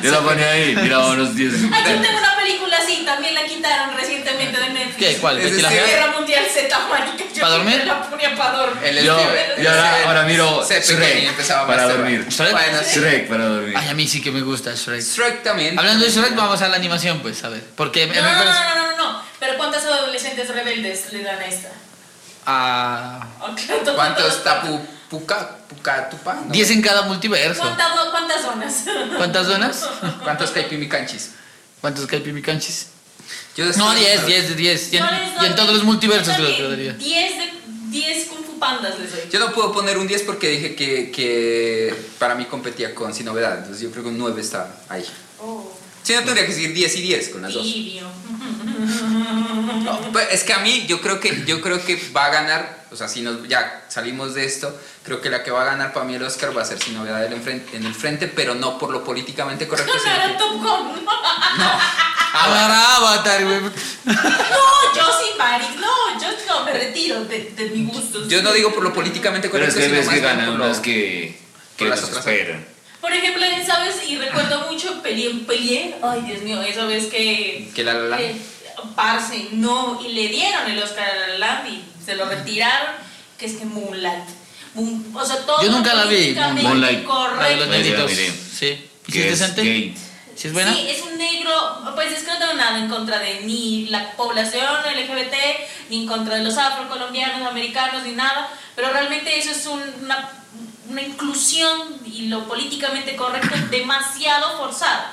Yo la ponía ahí, mirábamos 10. Aquí tengo una película así, también la quitaron recientemente de Netflix. ¿Qué? ¿Cuál? Es ¿Betty la Fea? Guerra Mundial Z, <laughs> marica. Yo ¿Pa' dormir? La ponía para dormir. El Yo, Steven- y ahora, ahora miro se Shrek para dormir. ¿Shrek? Bueno, sí. Shrek para dormir. Ay, a mí sí que me gusta Shrek. Shrek también. Hablando de Shrek, vamos a la animación, pues, a ver. Porque me No, no, no, no, no, no. Pero ¿cuántas adolescentes rebeldes le dan a esta? Ah, ¿Cuántos to- tapu, puca, puca, tupa? No. 10 en cada multiverso. ¿Cuántas, ¿Cuántas zonas? ¿Cuántas zonas? <laughs> ¿Cuántos caipimicanchis? ¿Cuántos caipimicanchis? Yo No, estoy- 10, 10 de 10. Y en, y en todos los multiversos yo que daría. 10 de 10 Kung Fu Pandas les doy. Yo no puedo poner un 10 porque dije que, que para mí competía con Sin Novedad. Entonces yo creo que un 9 está ahí. Oh, Si no, tendría que decir 10 y 10 con las dos. tibio. <laughs> No, pues, es que a mí, yo creo que, yo creo que va a ganar, o sea, si nos, ya salimos de esto, creo que la que va a ganar para mí el Oscar va a ser Sin Novedad en el frente, en el frente pero no por lo políticamente correcto. sino que- Top Gun. Ahora <laughs> Avatar, güey. No, yo sí, Mari. No, yo no me retiro de, de mi gusto. yo no digo por lo políticamente Pero es correcto, que sino ves más que ganan por lo- que, que por las otras. esperan. Por ejemplo, ¿sabes? Y recuerdo mucho Pelié, Pelié. Ay, Dios mío, esa vez que. Que La La Land. que, Parce, no. Y le dieron el Oscar a La La Land y se lo retiraron. Que es que Moonlight. Moon- o sea, todo Yo nunca la vi, Moonlight. La de los Correcto. negritos. miré. Sí. ¿Y si Que es decente? ¿Si es buena? Sí, es un negro, pues es que no tengo nada en contra de ni la población LGBT, ni en contra de los afrocolombianos, americanos, ni nada, pero realmente eso es un- una, una inclusión y lo políticamente correcto demasiado forzado,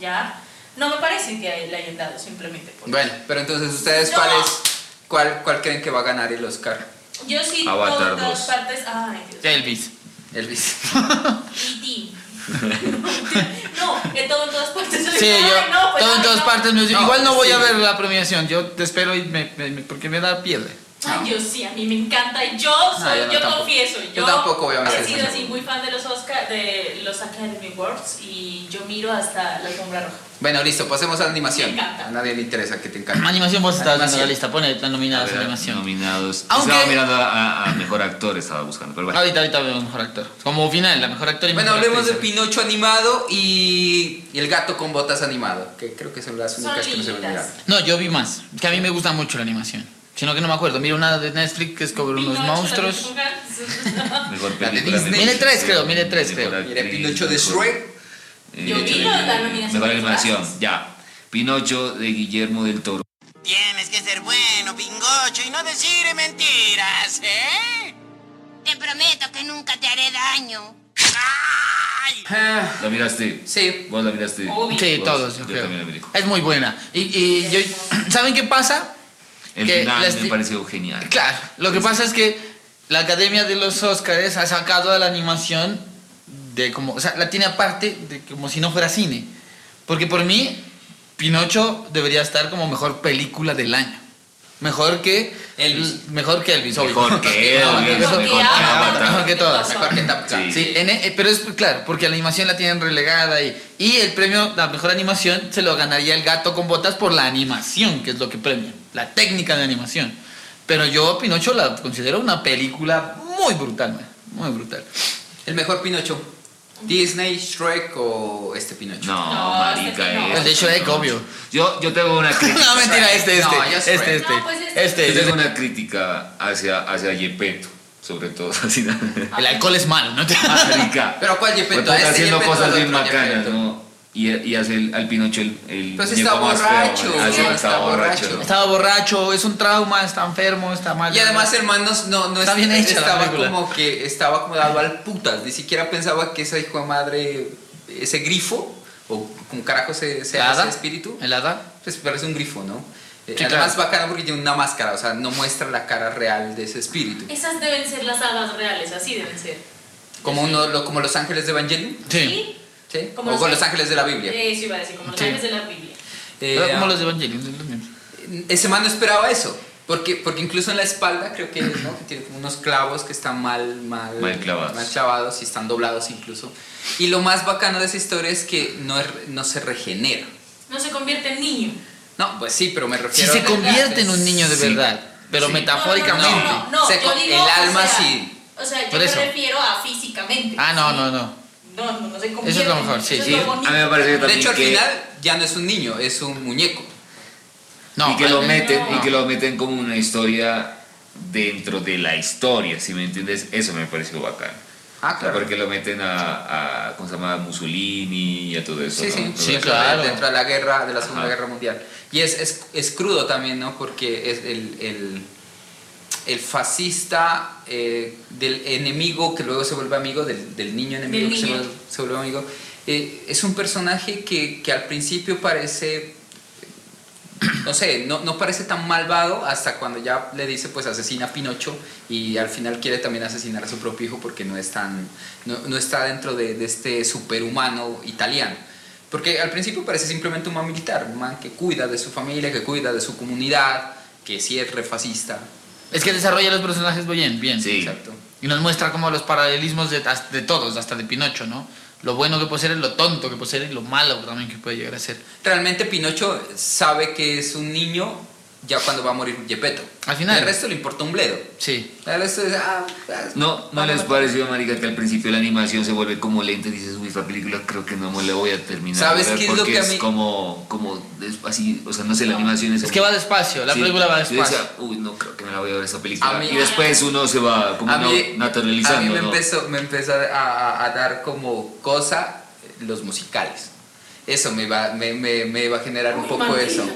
¿ya? No me parece que le hayan dado simplemente por Bueno, pero entonces ustedes No. cuáles, cuál, cuál creen que va a ganar el Oscar? Yo sí, Avatar todas las 2. partes, ay Dios, Elvis. Elvis. E.T. no, en todo en todas partes. Sí, yo. no, pues, todo en todas no. partes. igual no voy a ver la premiación. Yo te espero y me, me- me- porque me da piedra. Ay, yo sí, a mí me encanta. y Yo soy, yo no, yo tampoco. confieso, yo, Yo tampoco voy a he sido así muy fan de los Oscar, de los Academy Awards y yo miro hasta la alfombra roja. Bueno, listo, pasemos a la animación. Me encanta. A nadie le interesa que te encante. Animación, vos estabas viendo Animación. la lista. Pone A ver, a animación. Nominados. Aunque- Estaba mirando a, a mejor actor, estaba buscando. Pero bueno. Ahorita, ahorita vemos mejor actor. Como final, la mejor actor y Bueno, mejor hablemos de. Pinocho animado y, y El gato con botas animado, que creo que son las Son únicas que no se mirar. No, yo vi más. Que a mí me gusta mucho la animación. Sino que no me acuerdo. Mira una de Netflix que es sobre unos monstruos. Mejor película. Mejor Mire tres, creo, mire tres, creo. Mire, Pinocho de Shrek. eh, Yo vi la- la nominación Mejor animación, ya. Pinocho de Guillermo del Toro. Tienes que ser bueno, pingocho, y no decir mentiras, ¿eh? Te prometo que nunca te haré daño. ¡Ay! ¿La miraste? sí. ¿Vos la miraste? Obvio. Sí, todos, yo yo creo. también la miré. Es muy buena. Y, y yo, <clears throat> ¿saben qué pasa? El Que final me pareció genial. Claro, lo que pasa es que la Academia de los Oscars ha sacado a la animación de como, o sea, la tiene aparte de como si no fuera cine. Porque por mí, Pinocho debería estar como mejor película del año. Mejor que Elvis. Mejor que Elvis, obvio. Mejor que <laughs> Elvis, mejor, que mejor que todas. Mejor que Gun. Sí. Sí, en- eh, pero es claro, porque la animación la tienen relegada y, y el premio, la mejor animación, se lo ganaría el gato con botas por la animación, que es lo que premia, la técnica de animación. Pero yo Pinocho la considero una película muy brutal, man, muy brutal. El mejor Pinocho. Disney, Shrek o este Pinocho. No, No, marica. este no. este El de Shrek, no. obvio. Yo, yo tengo una <laughs> crítica. No, mentira, este, este. No, yo este, Shrek. este. No, pues este. Este, Yo tengo este. una crítica hacia, hacia Yepeto, sobre todo. <laughs> Así, El alcohol es malo, ¿no? Marica. Pero ¿cuál Yepeto? Porque está ¿Este haciendo Yepeto o cosas bien otro bacanas, Yepeto? ¿no? Y, y hace el, al Pinocho el, el Pues está feo, borracho, ¿no? Ah, sí, está está borracho. borracho. Estaba borracho, es un trauma, está enfermo, está mal. Y además el man no, no, Está es- bien hecha la estaba película. como que estaba acomodado al putas, ni siquiera pensaba que ese hijo de madre, ese grifo, o como carajo se, se ¿El llama hada? ese espíritu, ¿El hada? pues parece un grifo, ¿no? Eh, Sí, Además claro. bacano porque tiene una máscara, o sea, no muestra la cara real de ese espíritu. Esas deben ser las hadas reales, así deben ser. Como, uno, lo- como los ángeles de Evangelion, Sí. ¿sí? Como o los con los ángeles de la Biblia. Eso iba a decir, como los Sí. ángeles de la Biblia. Eh, Pero como ah, los los mismos. Ese man no esperaba eso. Porque, porque incluso en la espalda creo que, ¿no? que tiene como unos clavos que están mal, mal, Mal clavados. mal clavados y están doblados incluso. Y lo más bacano de esa historia es que no, es- no se regenera. No se convierte en niño. No, pues sí, pero me Si refiero se a- convierte en un niño de Sí. verdad, pero Sí. metafóricamente. No, no, no, no, Se digo, el alma o sea, sí. O sea, yo Por me eso. refiero a físicamente. Ah, no, ¿sí? no, no. No, no, no se convierte. Eso es lo mejor, sí, Eso sí. Es lo bonito. A mí me parece que De también hecho, al que- final ya no es un niño, es un muñeco. No, y que lo meten no. y que lo meten como una historia dentro de la historia, si me entiendes, eso me pareció bacán. Ah, claro. porque lo meten a, a ¿cómo se llama? Mussolini y a todo eso. Sí, ¿no? sí, Sí, eso. claro. Dentro de la guerra, de la Segunda Ajá. Guerra Mundial. Y es, es, es crudo también, ¿no? Porque es el, el, el fascista eh, del enemigo que luego se vuelve amigo, del, del niño enemigo Del que se vuelve, se vuelve amigo, eh, es un personaje que, que al principio parece no sé, no, no parece tan malvado hasta cuando ya le dice pues asesina a Pinocho y al final quiere también asesinar a su propio hijo porque no, es tan, no, no está dentro de, de este superhumano italiano. Porque al principio parece simplemente un man militar, un man que cuida de su familia, que cuida de su comunidad, que sí es refascista. Es que desarrolla los personajes bien, bien. Sí. Exacto. Y nos muestra como los paralelismos de, de todos, hasta de Pinocho, ¿no? Lo bueno que puede ser, lo tonto que puede ser y lo malo también que puede llegar a ser. Realmente Pinocho sabe que es un niño ya cuando va a morir Gepetto. Al final. El resto le importa un bledo. Sí. El resto es, ah, ah, No, ¿no les pareció, marica, que al principio la animación se vuelve como lenta y dices, uy, esta película creo que no me la voy a terminar ¿Sabes de ver qué es lo porque que a es como, como así, o sea, no sé, la animación es... Es que va despacio, la Sí. película va Yo despacio. decía, uy, no creo que me la voy a ver esta película. Mí- y después uno se va como a no- mí, naturalizando, a mí me ¿no? empezó, me empezó a, a- a dar como cosa los musicales. Eso me va, me, me, me iba a generar un poco eso.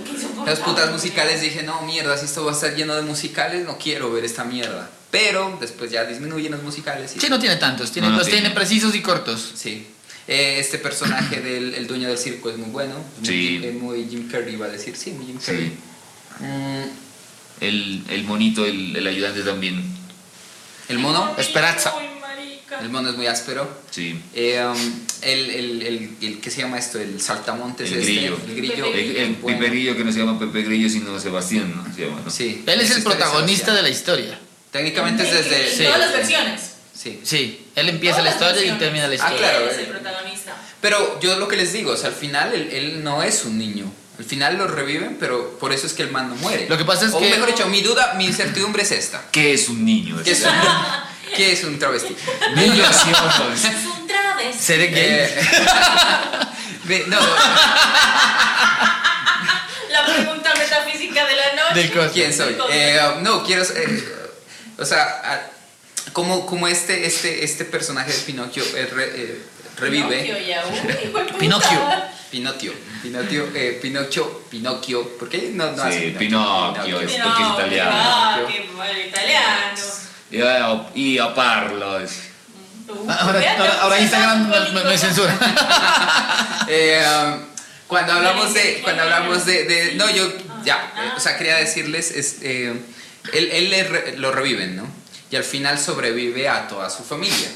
Las putas musicales dije, no, mierda, si esto va a estar lleno de musicales, no quiero ver esta mierda. Pero después ya disminuyen los musicales. Y, Sí, no tiene tantos, tiene, No, no los tiene. tiene. precisos y cortos. Sí. Eh, este personaje del el dueño del circo es muy bueno. Muy, Sí. eh, muy Jim Carrey iba a decir, sí, muy Jim Sí. Carrey. Mm, El, el monito, el, el ayudante también. el mono, Esperanza. El mono es muy áspero. Sí. Eh, um, el, el, el, el que se llama esto, el saltamontes El este, grillo. el grillo. El, bueno. Pepe Grillo que no se llama Pepe Grillo, sino Sebastián, ¿no? Se llama, ¿no? Sí. Él es Esa el protagonista de la historia. Técnicamente es desde... Sí. todas las versiones. Sí. Sí, él empieza Todas la historia y termina la Ah, historia. claro, Él es eh. el protagonista. Pero yo lo que les digo, o sea, al final él, él no es un niño. Al final lo reviven, pero por eso es que el man no muere. Lo que pasa es o que- mejor dicho, mi duda, mi incertidumbre es esta. ¿Qué es un niño? ¿Qué es un, <laughs> ¿qué es un travesti? Niño sí o no. Es un travesti. ¿Seré gay? Eh, <laughs> no, La pregunta metafísica de la noche. Del. ¿quién soy? Eh, no, quiero... eh, o sea, como, como este, este, este personaje de Pinocchio eh, re- eh, revive... Pinocchio ya, uy. Pinocchio. Pinocchio, Pinocchio, eh, Pinocchio, Pinocchio, ¿por qué no, no hace Sí, Pinocchio, es porque es italiano. Ah, qué mal italiano. Y a, y a parlo. es- Tú, Ahora, Instagram me, me- censura. <laughs> Eh, um, cuando hablamos de, cuando hablamos de, de- no, yo ya, Ah. eh, o sea, quería decirles, es, eh, él, él le re- lo reviven, ¿no? Y al final sobrevive a toda su familia.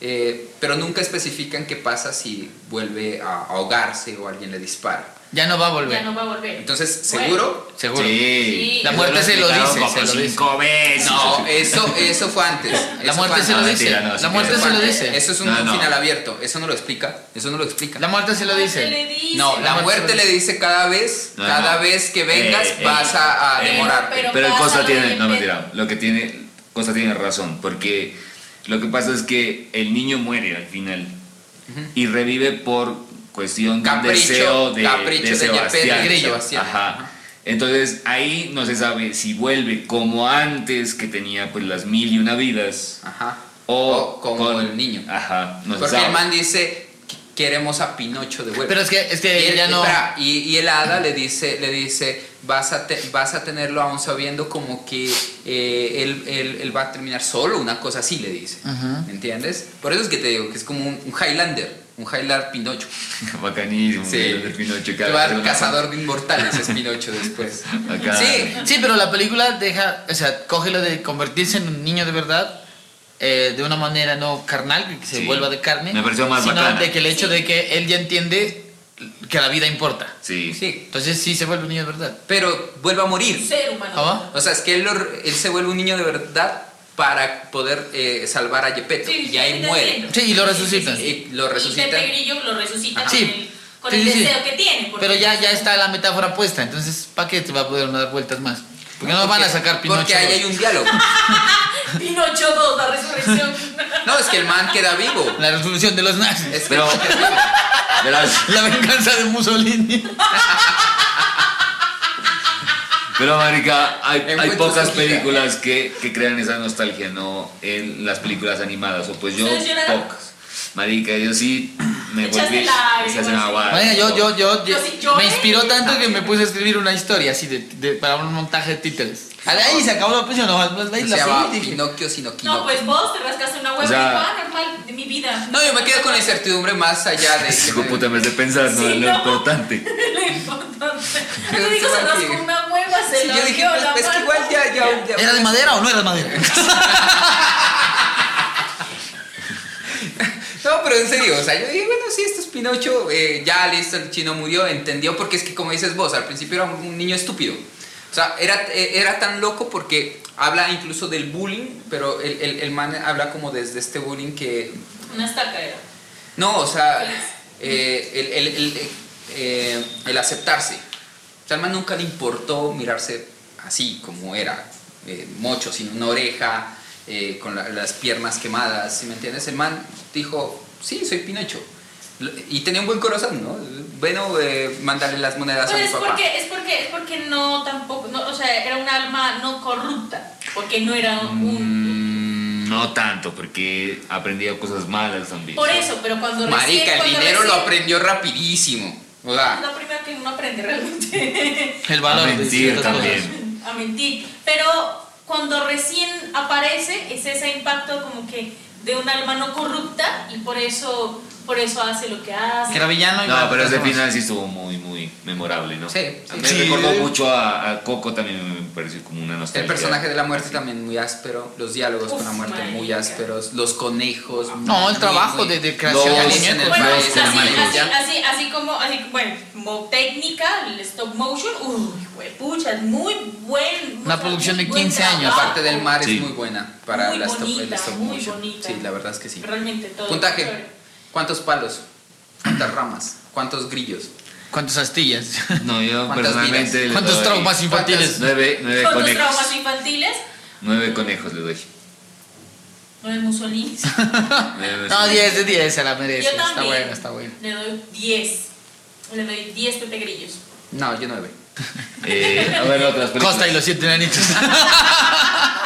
Eh, pero nunca especifican qué pasa si vuelve a ahogarse o alguien le dispara. Ya no va a Ya volver. no va a volver. Entonces, Bueno. ¿seguro? Seguro. Sí. La Eso muerte se lo dice, como se lo dice. cinco veces. No, eso, eso fue antes. <laughs> La Eso muerte se lo dice. La muerte se lo Eso dice. es un, No, un no. final abierto. Eso no lo explica. Eso no lo explica. La muerte se lo dice. le dice. No, la muerte le dice cada vez, No, cada no. vez que vengas Eh, eh, vas a, a pero- demorarte. pero- Pero el lo tiene, no mentira, lo que tiene, Costa tiene razón, porque lo que pasa es que el niño muere al final y revive por cuestión de un Capricho, deseo de, capricho de de Sebastián. Grillo. Sebastián. Ajá. Entonces ahí no se sabe si vuelve como antes que tenía pues las mil y una vidas Ajá. o, O como con- el niño. Ajá, no se Porque sabe. el man dice "Qu- queremos a Pinocho de vuelta. Pero es que, es que y, él- ya no. espera, y, y el hada le dice, le dice vas, a te- vas a tenerlo aún sabiendo como que eh, él, él- él va a terminar solo, una cosa así le dice. Ajá. ¿Entiendes? Por eso es que te digo que es como un, un Highlander, un Highlander Pinocho. <laughs> Bacanísimo, Sí. el de Pinocho. Cada va cazador de inmortales, es <laughs> Pinocho después. Acá. Sí, Sí, pero la película deja, o sea, coge lo de convertirse en un niño de verdad eh, de una manera no carnal, que se Sí. vuelva de carne, Me pareció más sino bacana. de que el hecho de que él ya entiende que la vida importa. Sí. sí. Entonces sí se vuelve un niño de verdad. Pero vuelve a morir. Ser humano. O sea, es que él, lo- él se vuelve un niño de verdad para poder eh, salvar a Gepetto. Sí, y ahí muere. Sí, y lo resucitan. Y lo Y resucitan. Pepe Grillo lo resucita con el, con Sí, el sí, sí. deseo que tiene. porque- Pero ya, ya está la metáfora puesta, entonces ¿para qué te va a poder dar vueltas más? Porque no, van a sacar Pinocho. Porque ahí hay un diálogo. <laughs> Pinocho 2, la resurrección. <laughs> No, es que el man queda vivo. La resolución de los nazis. Es que Pero, <laughs> La venganza de Mussolini. Pero marica, hay, hay pocas películas que, que crean esa nostalgia, ¿no? En las películas animadas, o pues yo, pocas. Marica, yo sí me volví... Venga, yo, yo, yo, Yo me inspiró tanto que me puse a escribir una historia así de, de- para un montaje de títeres. Ahí se acabó la presión, no, más se la llama seguí, dije. Pinocchio sino No, Quinoquio. pues vos te rascaste una hueva O sea- y ah, normal, de mi vida. No, yo me quedo con la incertidumbre más allá de. <laughs> que Hijo puta, me hace pensar, ¿no? Sí, Es lo no. importante. <laughs> Lo importante. Yo digo, se se a rascó una hueva, se Sí, lo yo dije, dio pues, la es que igual ya. ya, ya- ¿Era de madera o no era de madera? <laughs> No, pero en serio, o sea, yo dije, bueno, sí, esto es Pinocho, eh, ya listo, el chino murió, entendió, porque es que como dices vos, al principio era un niño estúpido. O sea, era, era tan loco porque habla incluso del bullying, pero el, el, el man habla como desde este bullying que... Una estaca era. No, o sea, eh, el, el, el, eh, el aceptarse. O sea, al man nunca le importó mirarse así como era, eh, mocho, sin una oreja, con la- las piernas quemadas, ¿sí me entiendes? El man dijo, sí, soy Pinocho. Lo- Y tenía un buen corazón, ¿no? Bueno, eh, mandarle las monedas Pues a mi es papá. porque, es porque, es porque no tampoco, no, o sea, era un alma no corrupta, porque no era un... Mm, no tanto, porque aprendía cosas malas también. Por eso, pero cuando recién... Marica, el cuando dinero lo recién- aprendió rapidísimo. O Es sea, la primera que uno aprende realmente. <laughs> El valor A de mentir también. cosas. a mentir. Pero cuando recién aparece es ese impacto como que de un alma no corrupta y por eso, por eso hace lo que hace. Que era villano y No, pero ese personas. final sí estuvo muy, muy memorable, ¿no? Sí, sí. Me Sí. recordó mucho a, a Coco, también me pareció como una nostalgia. el personaje de la muerte también muy áspero, los diálogos con la Uf, muerte muy ásperos, los conejos. No, el trabajo muy- de, de creación Los- de Alice en el. Bueno, País así, así, así, así como, así, bueno, como técnica, el stop motion, uy, pucha, es muy buen. Una producción de buen 15 años. La parte del mar Sí. es muy buena para Muy la stop, el bonita, stop muy motion. bonita. Sí, la verdad es que sí. Realmente todo. Puntaje. ¿Cuántos palos? ¿Cuántas ramas? ¿Cuántos grillos? ¿Cuántas astillas? <laughs> No, yo ¿Cuántas personalmente. le ¿Cuántos doy traumas infantiles? Nueve, nueve ¿Cuántos conejos. traumas infantiles? Nueve conejos le doy. Nueve- <laughs> No, 10 de 10 se la merece. Yo Está buena, está buena. Le doy 10. Le doy 10 Pepe Grillos. No, yo nueve. Eh, a ver, otras películas. Costa y los siete enanitos. <laughs>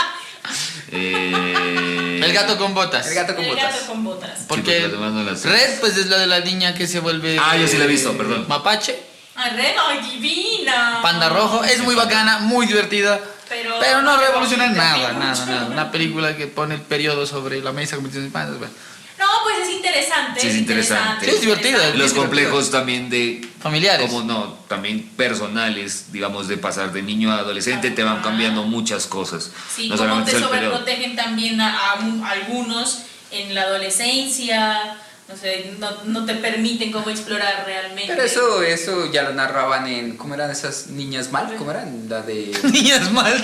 Eh, El gato con botas. El gato con El botas. gato con botas. Porque no. Red, pues es la de la niña que se vuelve. Ah, yo sí la he eh, visto, perdón. Mapache. Ay, Red, ay, divina. Panda rojo. Es muy bacana, muy divertida. Pero, Pero no revoluciona nada, nada, nada. Una película que pone el periodo sobre la mesa pandas. bueno. No, pues es interesante. Sí, es interesante. Sí, es divertida. interesante. Los complejos también de. Familiares. Como no, también personales, digamos, de pasar de niño a adolescente, te van cambiando muchas cosas. Sí, no como te es sobreprotegen también a, a un- algunos en la adolescencia. No sé, no, no te permiten como explorar realmente. Pero eso, eso ya lo narraban en. ¿Cómo eran esas niñas mal? ¿Cómo eran? La de. <laughs> Niñas mal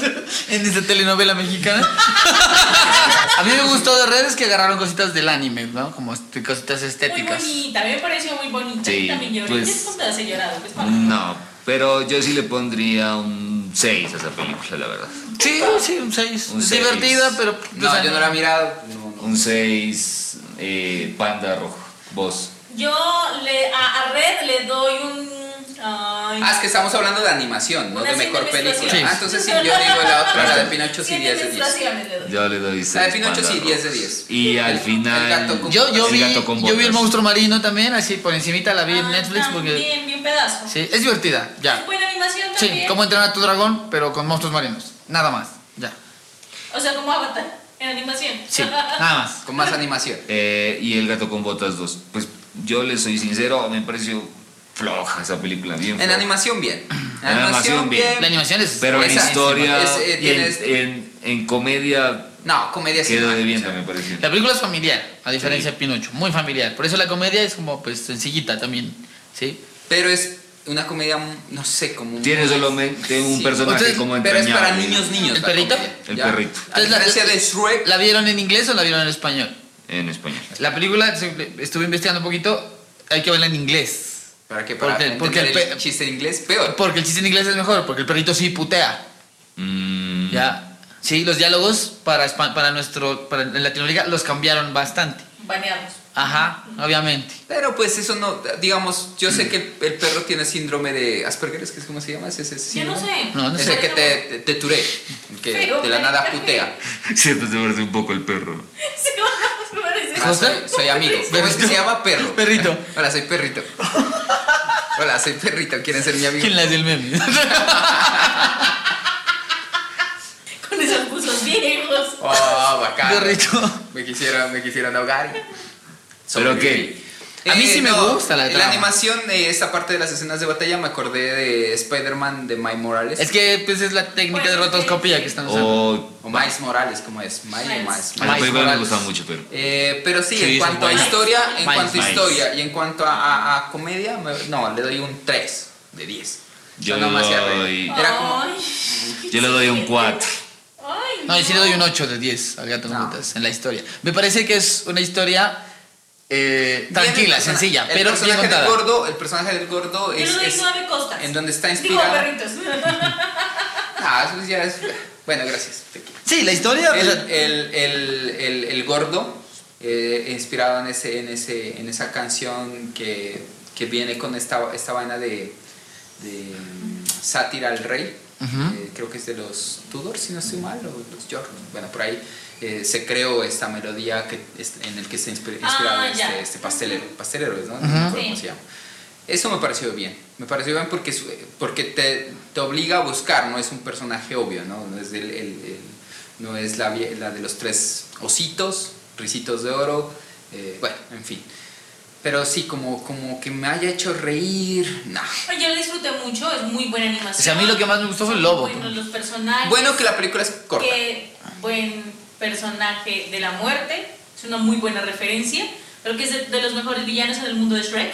en esa telenovela mexicana. <laughs> A mí me gustó de redes que agarraron cositas del anime, ¿no? Como este- cositas Muy estéticas. bonita, a mí me pareció muy bonita. Sí, también lloré. pues- pedazo de llorado. pues, No, pero yo sí le pondría un 6 a esa película, la verdad. Sí, sí, un 6. Un Es seis. divertida, pero. o No, sea, yo no la he mirado. no, no. Un 6 eh, panda rojo. Vos. Yo le, a, a Red le doy un. Ay, Ah, es que estamos hablando de animación, no de mejor película. Ah, entonces sí, yo digo la otra, la de Pinocho sí, Siete 10 de 10. menstruaciones le doy. Yo le doy La de 6 Pinocho sí, 10 de 10. Y al final. el gato con- Yo, yo, El vi, gato con yo vi el monstruo marino también, así por encimita la vi en Ah, Netflix porque... También, bien pedazo. Sí, es divertida, ya. Es buena animación Sí, también. como entrenar a tu dragón, pero con monstruos marinos. Nada más, ya. O sea, como Avatar en animación. Sí, <laughs> nada más. Con más animación. Eh, y El gato con botas 2. Pues yo le soy sincero, me pareció floja esa película, bien En animación bien. En animación, bien. La animación es... Pero en historia es, eh, y en, en- en comedia No, comedia sí. quedó no, de o bien sea, también pareció. La película es familiar, a diferencia de Pinocho, muy familiar. Por eso la comedia es como pues sencillita también, ¿sí? Pero es una comedia, no sé, como... Tiene solamente un Sí. personaje Ustedes- como Pero es para entrañable. niños, niños. ¿El la perrito? comedia, El ¿ya? perrito. A diferencia de Shrek, ¿La vieron en inglés o la vieron en español? En español. La película, estuve investigando un poquito, hay que verla en inglés. ¿para qué? Para Porque- el chiste en inglés, peor. Porque el chiste en inglés es mejor, porque el perrito sí putea. Mm, Ya. Sí, los diálogos para, para nuestro, para en Latinoamérica los cambiaron bastante. Baneados. Ajá, obviamente. Pero pues eso no, digamos, yo sé que el, el perro tiene síndrome de Asperger, ¿es que es cómo se llama? ¿Es ese Yo síndrome? no sé. No, no Es sé. el que te, te, te turé, que de la nada putea. Siempre se parece un poco el perro. <laughs> Sí, me parece. Ah, soy, soy amigo. <laughs> ¿Cómo es que se llama? Perro. Perrito. Hola, soy perrito. <laughs> Hola, soy perrito. ¿Quieren ser mi amigo? ¿Quién le hace el meme? Con esos buzos viejos. Oh, bacán. Perrito. Me quisieron, me quisieron ahogar. ¿Pero qué? A mí sí me gusta la La animación de esta parte de las escenas de batalla me acordé de Spider-Man de Miles Morales. Es que pues es la técnica de Pues, rotoscopía que están usando. O. O Miles Morales, ¿cómo es? Miles o Miles. Miles. A la Miles película me Morales. gusta mucho, pero. Eh, pero sí, en cuanto a historia, en Miles. cuanto a Miles. historia y en cuanto a, a- a comedia, me- no, le doy un 3 de 10. Yo no hacía doy-. Era como. Yo le doy un 4. Ay, No, yo sí le doy un 8 de 10 al gato No. en la historia. Me parece que es una historia eh, tranquila, persona- sencilla, el pero bien personaje del gordo, el personaje del gordo es, doy es- nueve costas. en donde está Digo, inspirado. perritos. <laughs> Ah, eso ya es bueno, gracias. Sí, la historia. El, el- el- el- el gordo, eh, inspirado en, ese, en, ese, en esa canción que, que viene con esta, esta vaina de, de mm, sátira al rey, eh, creo que es de los Tudor, si no estoy mal, o los York, bueno, por ahí eh, se creó esta melodía que, es- en el que está inspi- inspirado Ah, este, este pastelero, pastelero, ¿no? No Ujú. me acuerdo cómo se llama. Eso me pareció bien, me pareció bien porque, porque te, te obliga a buscar, no es un personaje obvio, ¿no? No es, el- el- el- no es la, la de los tres ositos, risitos de oro, eh, bueno, en fin. Pero sí, como, como que me haya hecho reír, no. Yo la disfruté mucho, es muy buena animación. O sea, a mí lo que más me gustó fue el lobo. Buenos los personajes. Bueno que la película es corta. Qué buen personaje de la muerte. Es una muy buena referencia. Creo que es de, de los mejores villanos en el mundo de Shrek.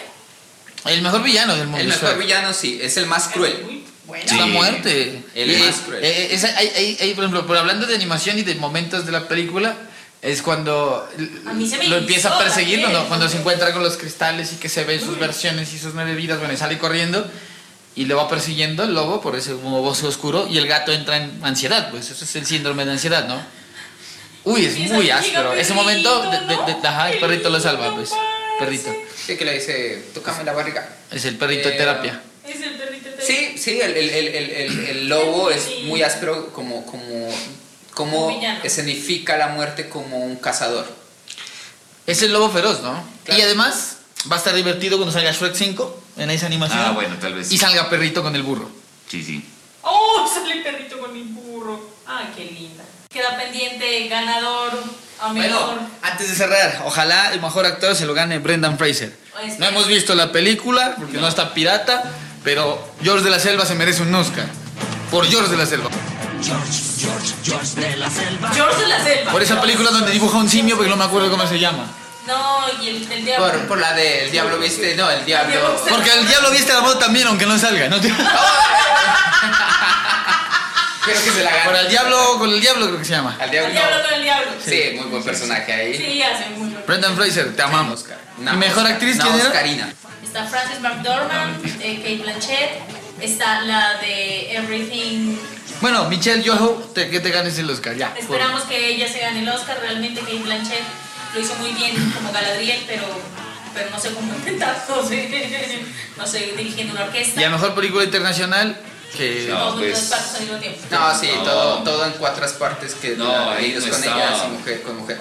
el mejor villano del mundo. El es mejor Shrek. villano sí, es el más cruel. Bueno. Es la Sí. muerte. El Y, más cruel. eh, esa- hay- hay- hay, por ejemplo, por hablando de animación y de momentos de la película, es cuando lo empieza a perseguir, también. cuando, se encuentra con los cristales y que se ve sus versiones y sus nueve vidas, bueno, y sale corriendo y lo va persiguiendo el lobo por ese como bosque oscuro y el gato entra en ansiedad, pues eso es el síndrome de ansiedad, ¿no? Uy, es muy áspero. Ese momento, de, perrito, de- de- ¿no? ajá, el perrito lo salva, pues. Perrito. Sí, que le dice, tócame la barriga. Es el perrito de Eh, terapia. Es el perrito de- Sí, sí, el, el- el- el- el- el lobo es muy áspero como, como, como escenifica la muerte como un cazador. Es el lobo feroz, ¿no? Claro. Y además va a estar divertido cuando salga Shrek 5 en esa animación. Ah, bueno, tal vez. Y salga perrito con el burro. Sí, sí. ¡Oh! <laughs> Sale el perrito con mi burro. ¡Ay, qué linda! Queda pendiente, ganador, a mejor. Bueno, antes de cerrar, ojalá el mejor actor se lo gane Brendan Fraser. Este- No hemos visto la película porque no, está pirata, pero George de la Selva se merece un Oscar. Por George de la Selva. George de la selva. Por esa película donde dibuja un simio, porque no me acuerdo cómo se llama. No, y el, el diablo. Por, por la de El Diablo Viste, no, El Diablo. diablo Porque el diablo viste la voz también, aunque no salga. ¿no? <laughs> <laughs> Creo que se la Por gana. el diablo, con el diablo creo que se llama. Al El Diablo. diablo con el diablo. Sí, muy buen personaje ahí. Sí, hace bien. Brendan Fraser, te amamos. Una ¿Y mejor Oscar- actriz una quién era? Oscarina. Está Frances McDormand, eh, Kate Blanchett. Está la de Everything. Bueno, Michelle Yeoh, te- que te ganes el Oscar, ya. Esperamos que ella se gane el Oscar. Realmente Kate Blanchett lo hizo muy bien como Galadriel, pero, pero no sé cómo <laughs> intentar, no sé, no sé, dirigiendo una orquesta. Y a mejor película internacional que. No, pues- los partes al mismo tiempo. No, sí, No. todo, todo en cuatro partes que No, ahí ellos no con estaba. ellas y mujer con mujer.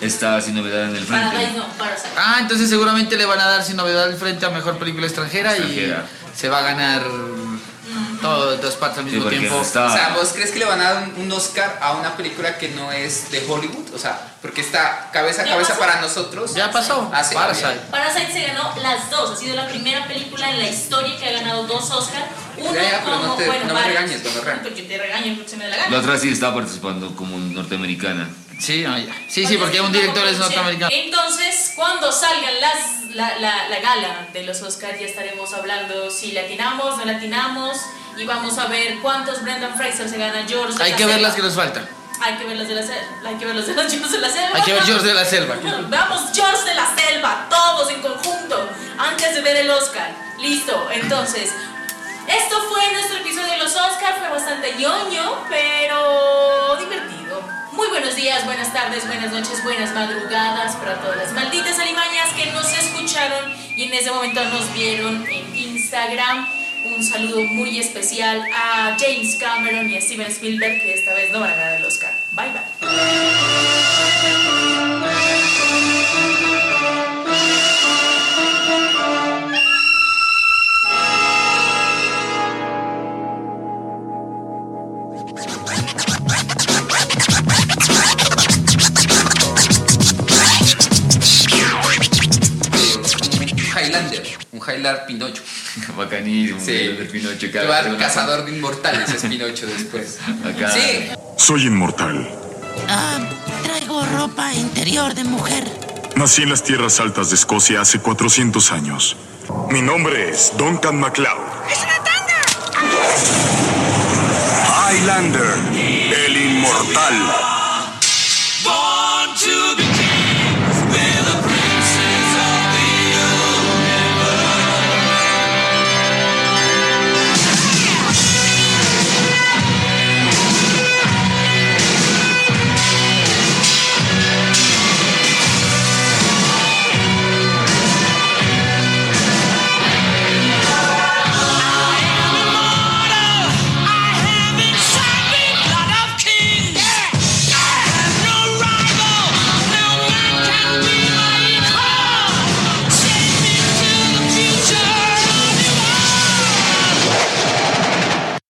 Está sin novedad en el frente. Paradise no, Parasite. Ah, entonces seguramente le van a dar sin novedad al frente a mejor película extranjera, Extranjera. y se va a ganar todo, dos partes al Sí, mismo tiempo. está- O sea, ¿vos crees que le van a dar un, un Oscar a una película que no es de Hollywood? O sea, porque está cabeza a cabeza pasó. para nosotros. Ya pasó. Ah, sí, Parasite. Parasite se ganó las dos, ha sido la primera película en la historia que ha ganado dos Oscars. Uno Ya, ya, pero como, no te- bueno, no me regañes. Pero yo te regaño porque se me da la gana. La otra sí está participando como norteamericana. Sí, no, ya. sí, sí, porque un director es norteamericano. Entonces, cuando salgan las, la, la, la gala de los Oscars, ya estaremos hablando si latinamos, no latinamos, y vamos a ver cuántos Brendan Fraser se gana George. Hay que ver las que nos faltan. Hay que ver las de la selva. Hay que ver las de las <laughs> George de la selva. Hay que ver George de la Selva. <laughs> Veamos George de la selva, todos en conjunto, antes de ver el Oscar. Listo, entonces. Esto fue nuestro episodio de los Oscars, fue bastante ñoño, pero divertido. Muy buenos días, buenas tardes, buenas noches, buenas madrugadas para todas las malditas alimañas que nos escucharon y en ese momento nos vieron en Instagram. Un saludo muy especial a James Cameron y a Steven Spielberg que esta vez no van a ganar el Oscar. Bye bye. Highlander Pinocho. <laughs> Bacanísimo. Sí. el de Pinocho, Que cada va cazador de inmortales es Pinocho después. <laughs> Acá. Sí, Soy inmortal. Ah, traigo ropa interior de mujer. Nací en las tierras altas de Escocia hace 400 años. Mi nombre es Duncan MacLeod. ¡Es una tanga! Highlander, el inmortal.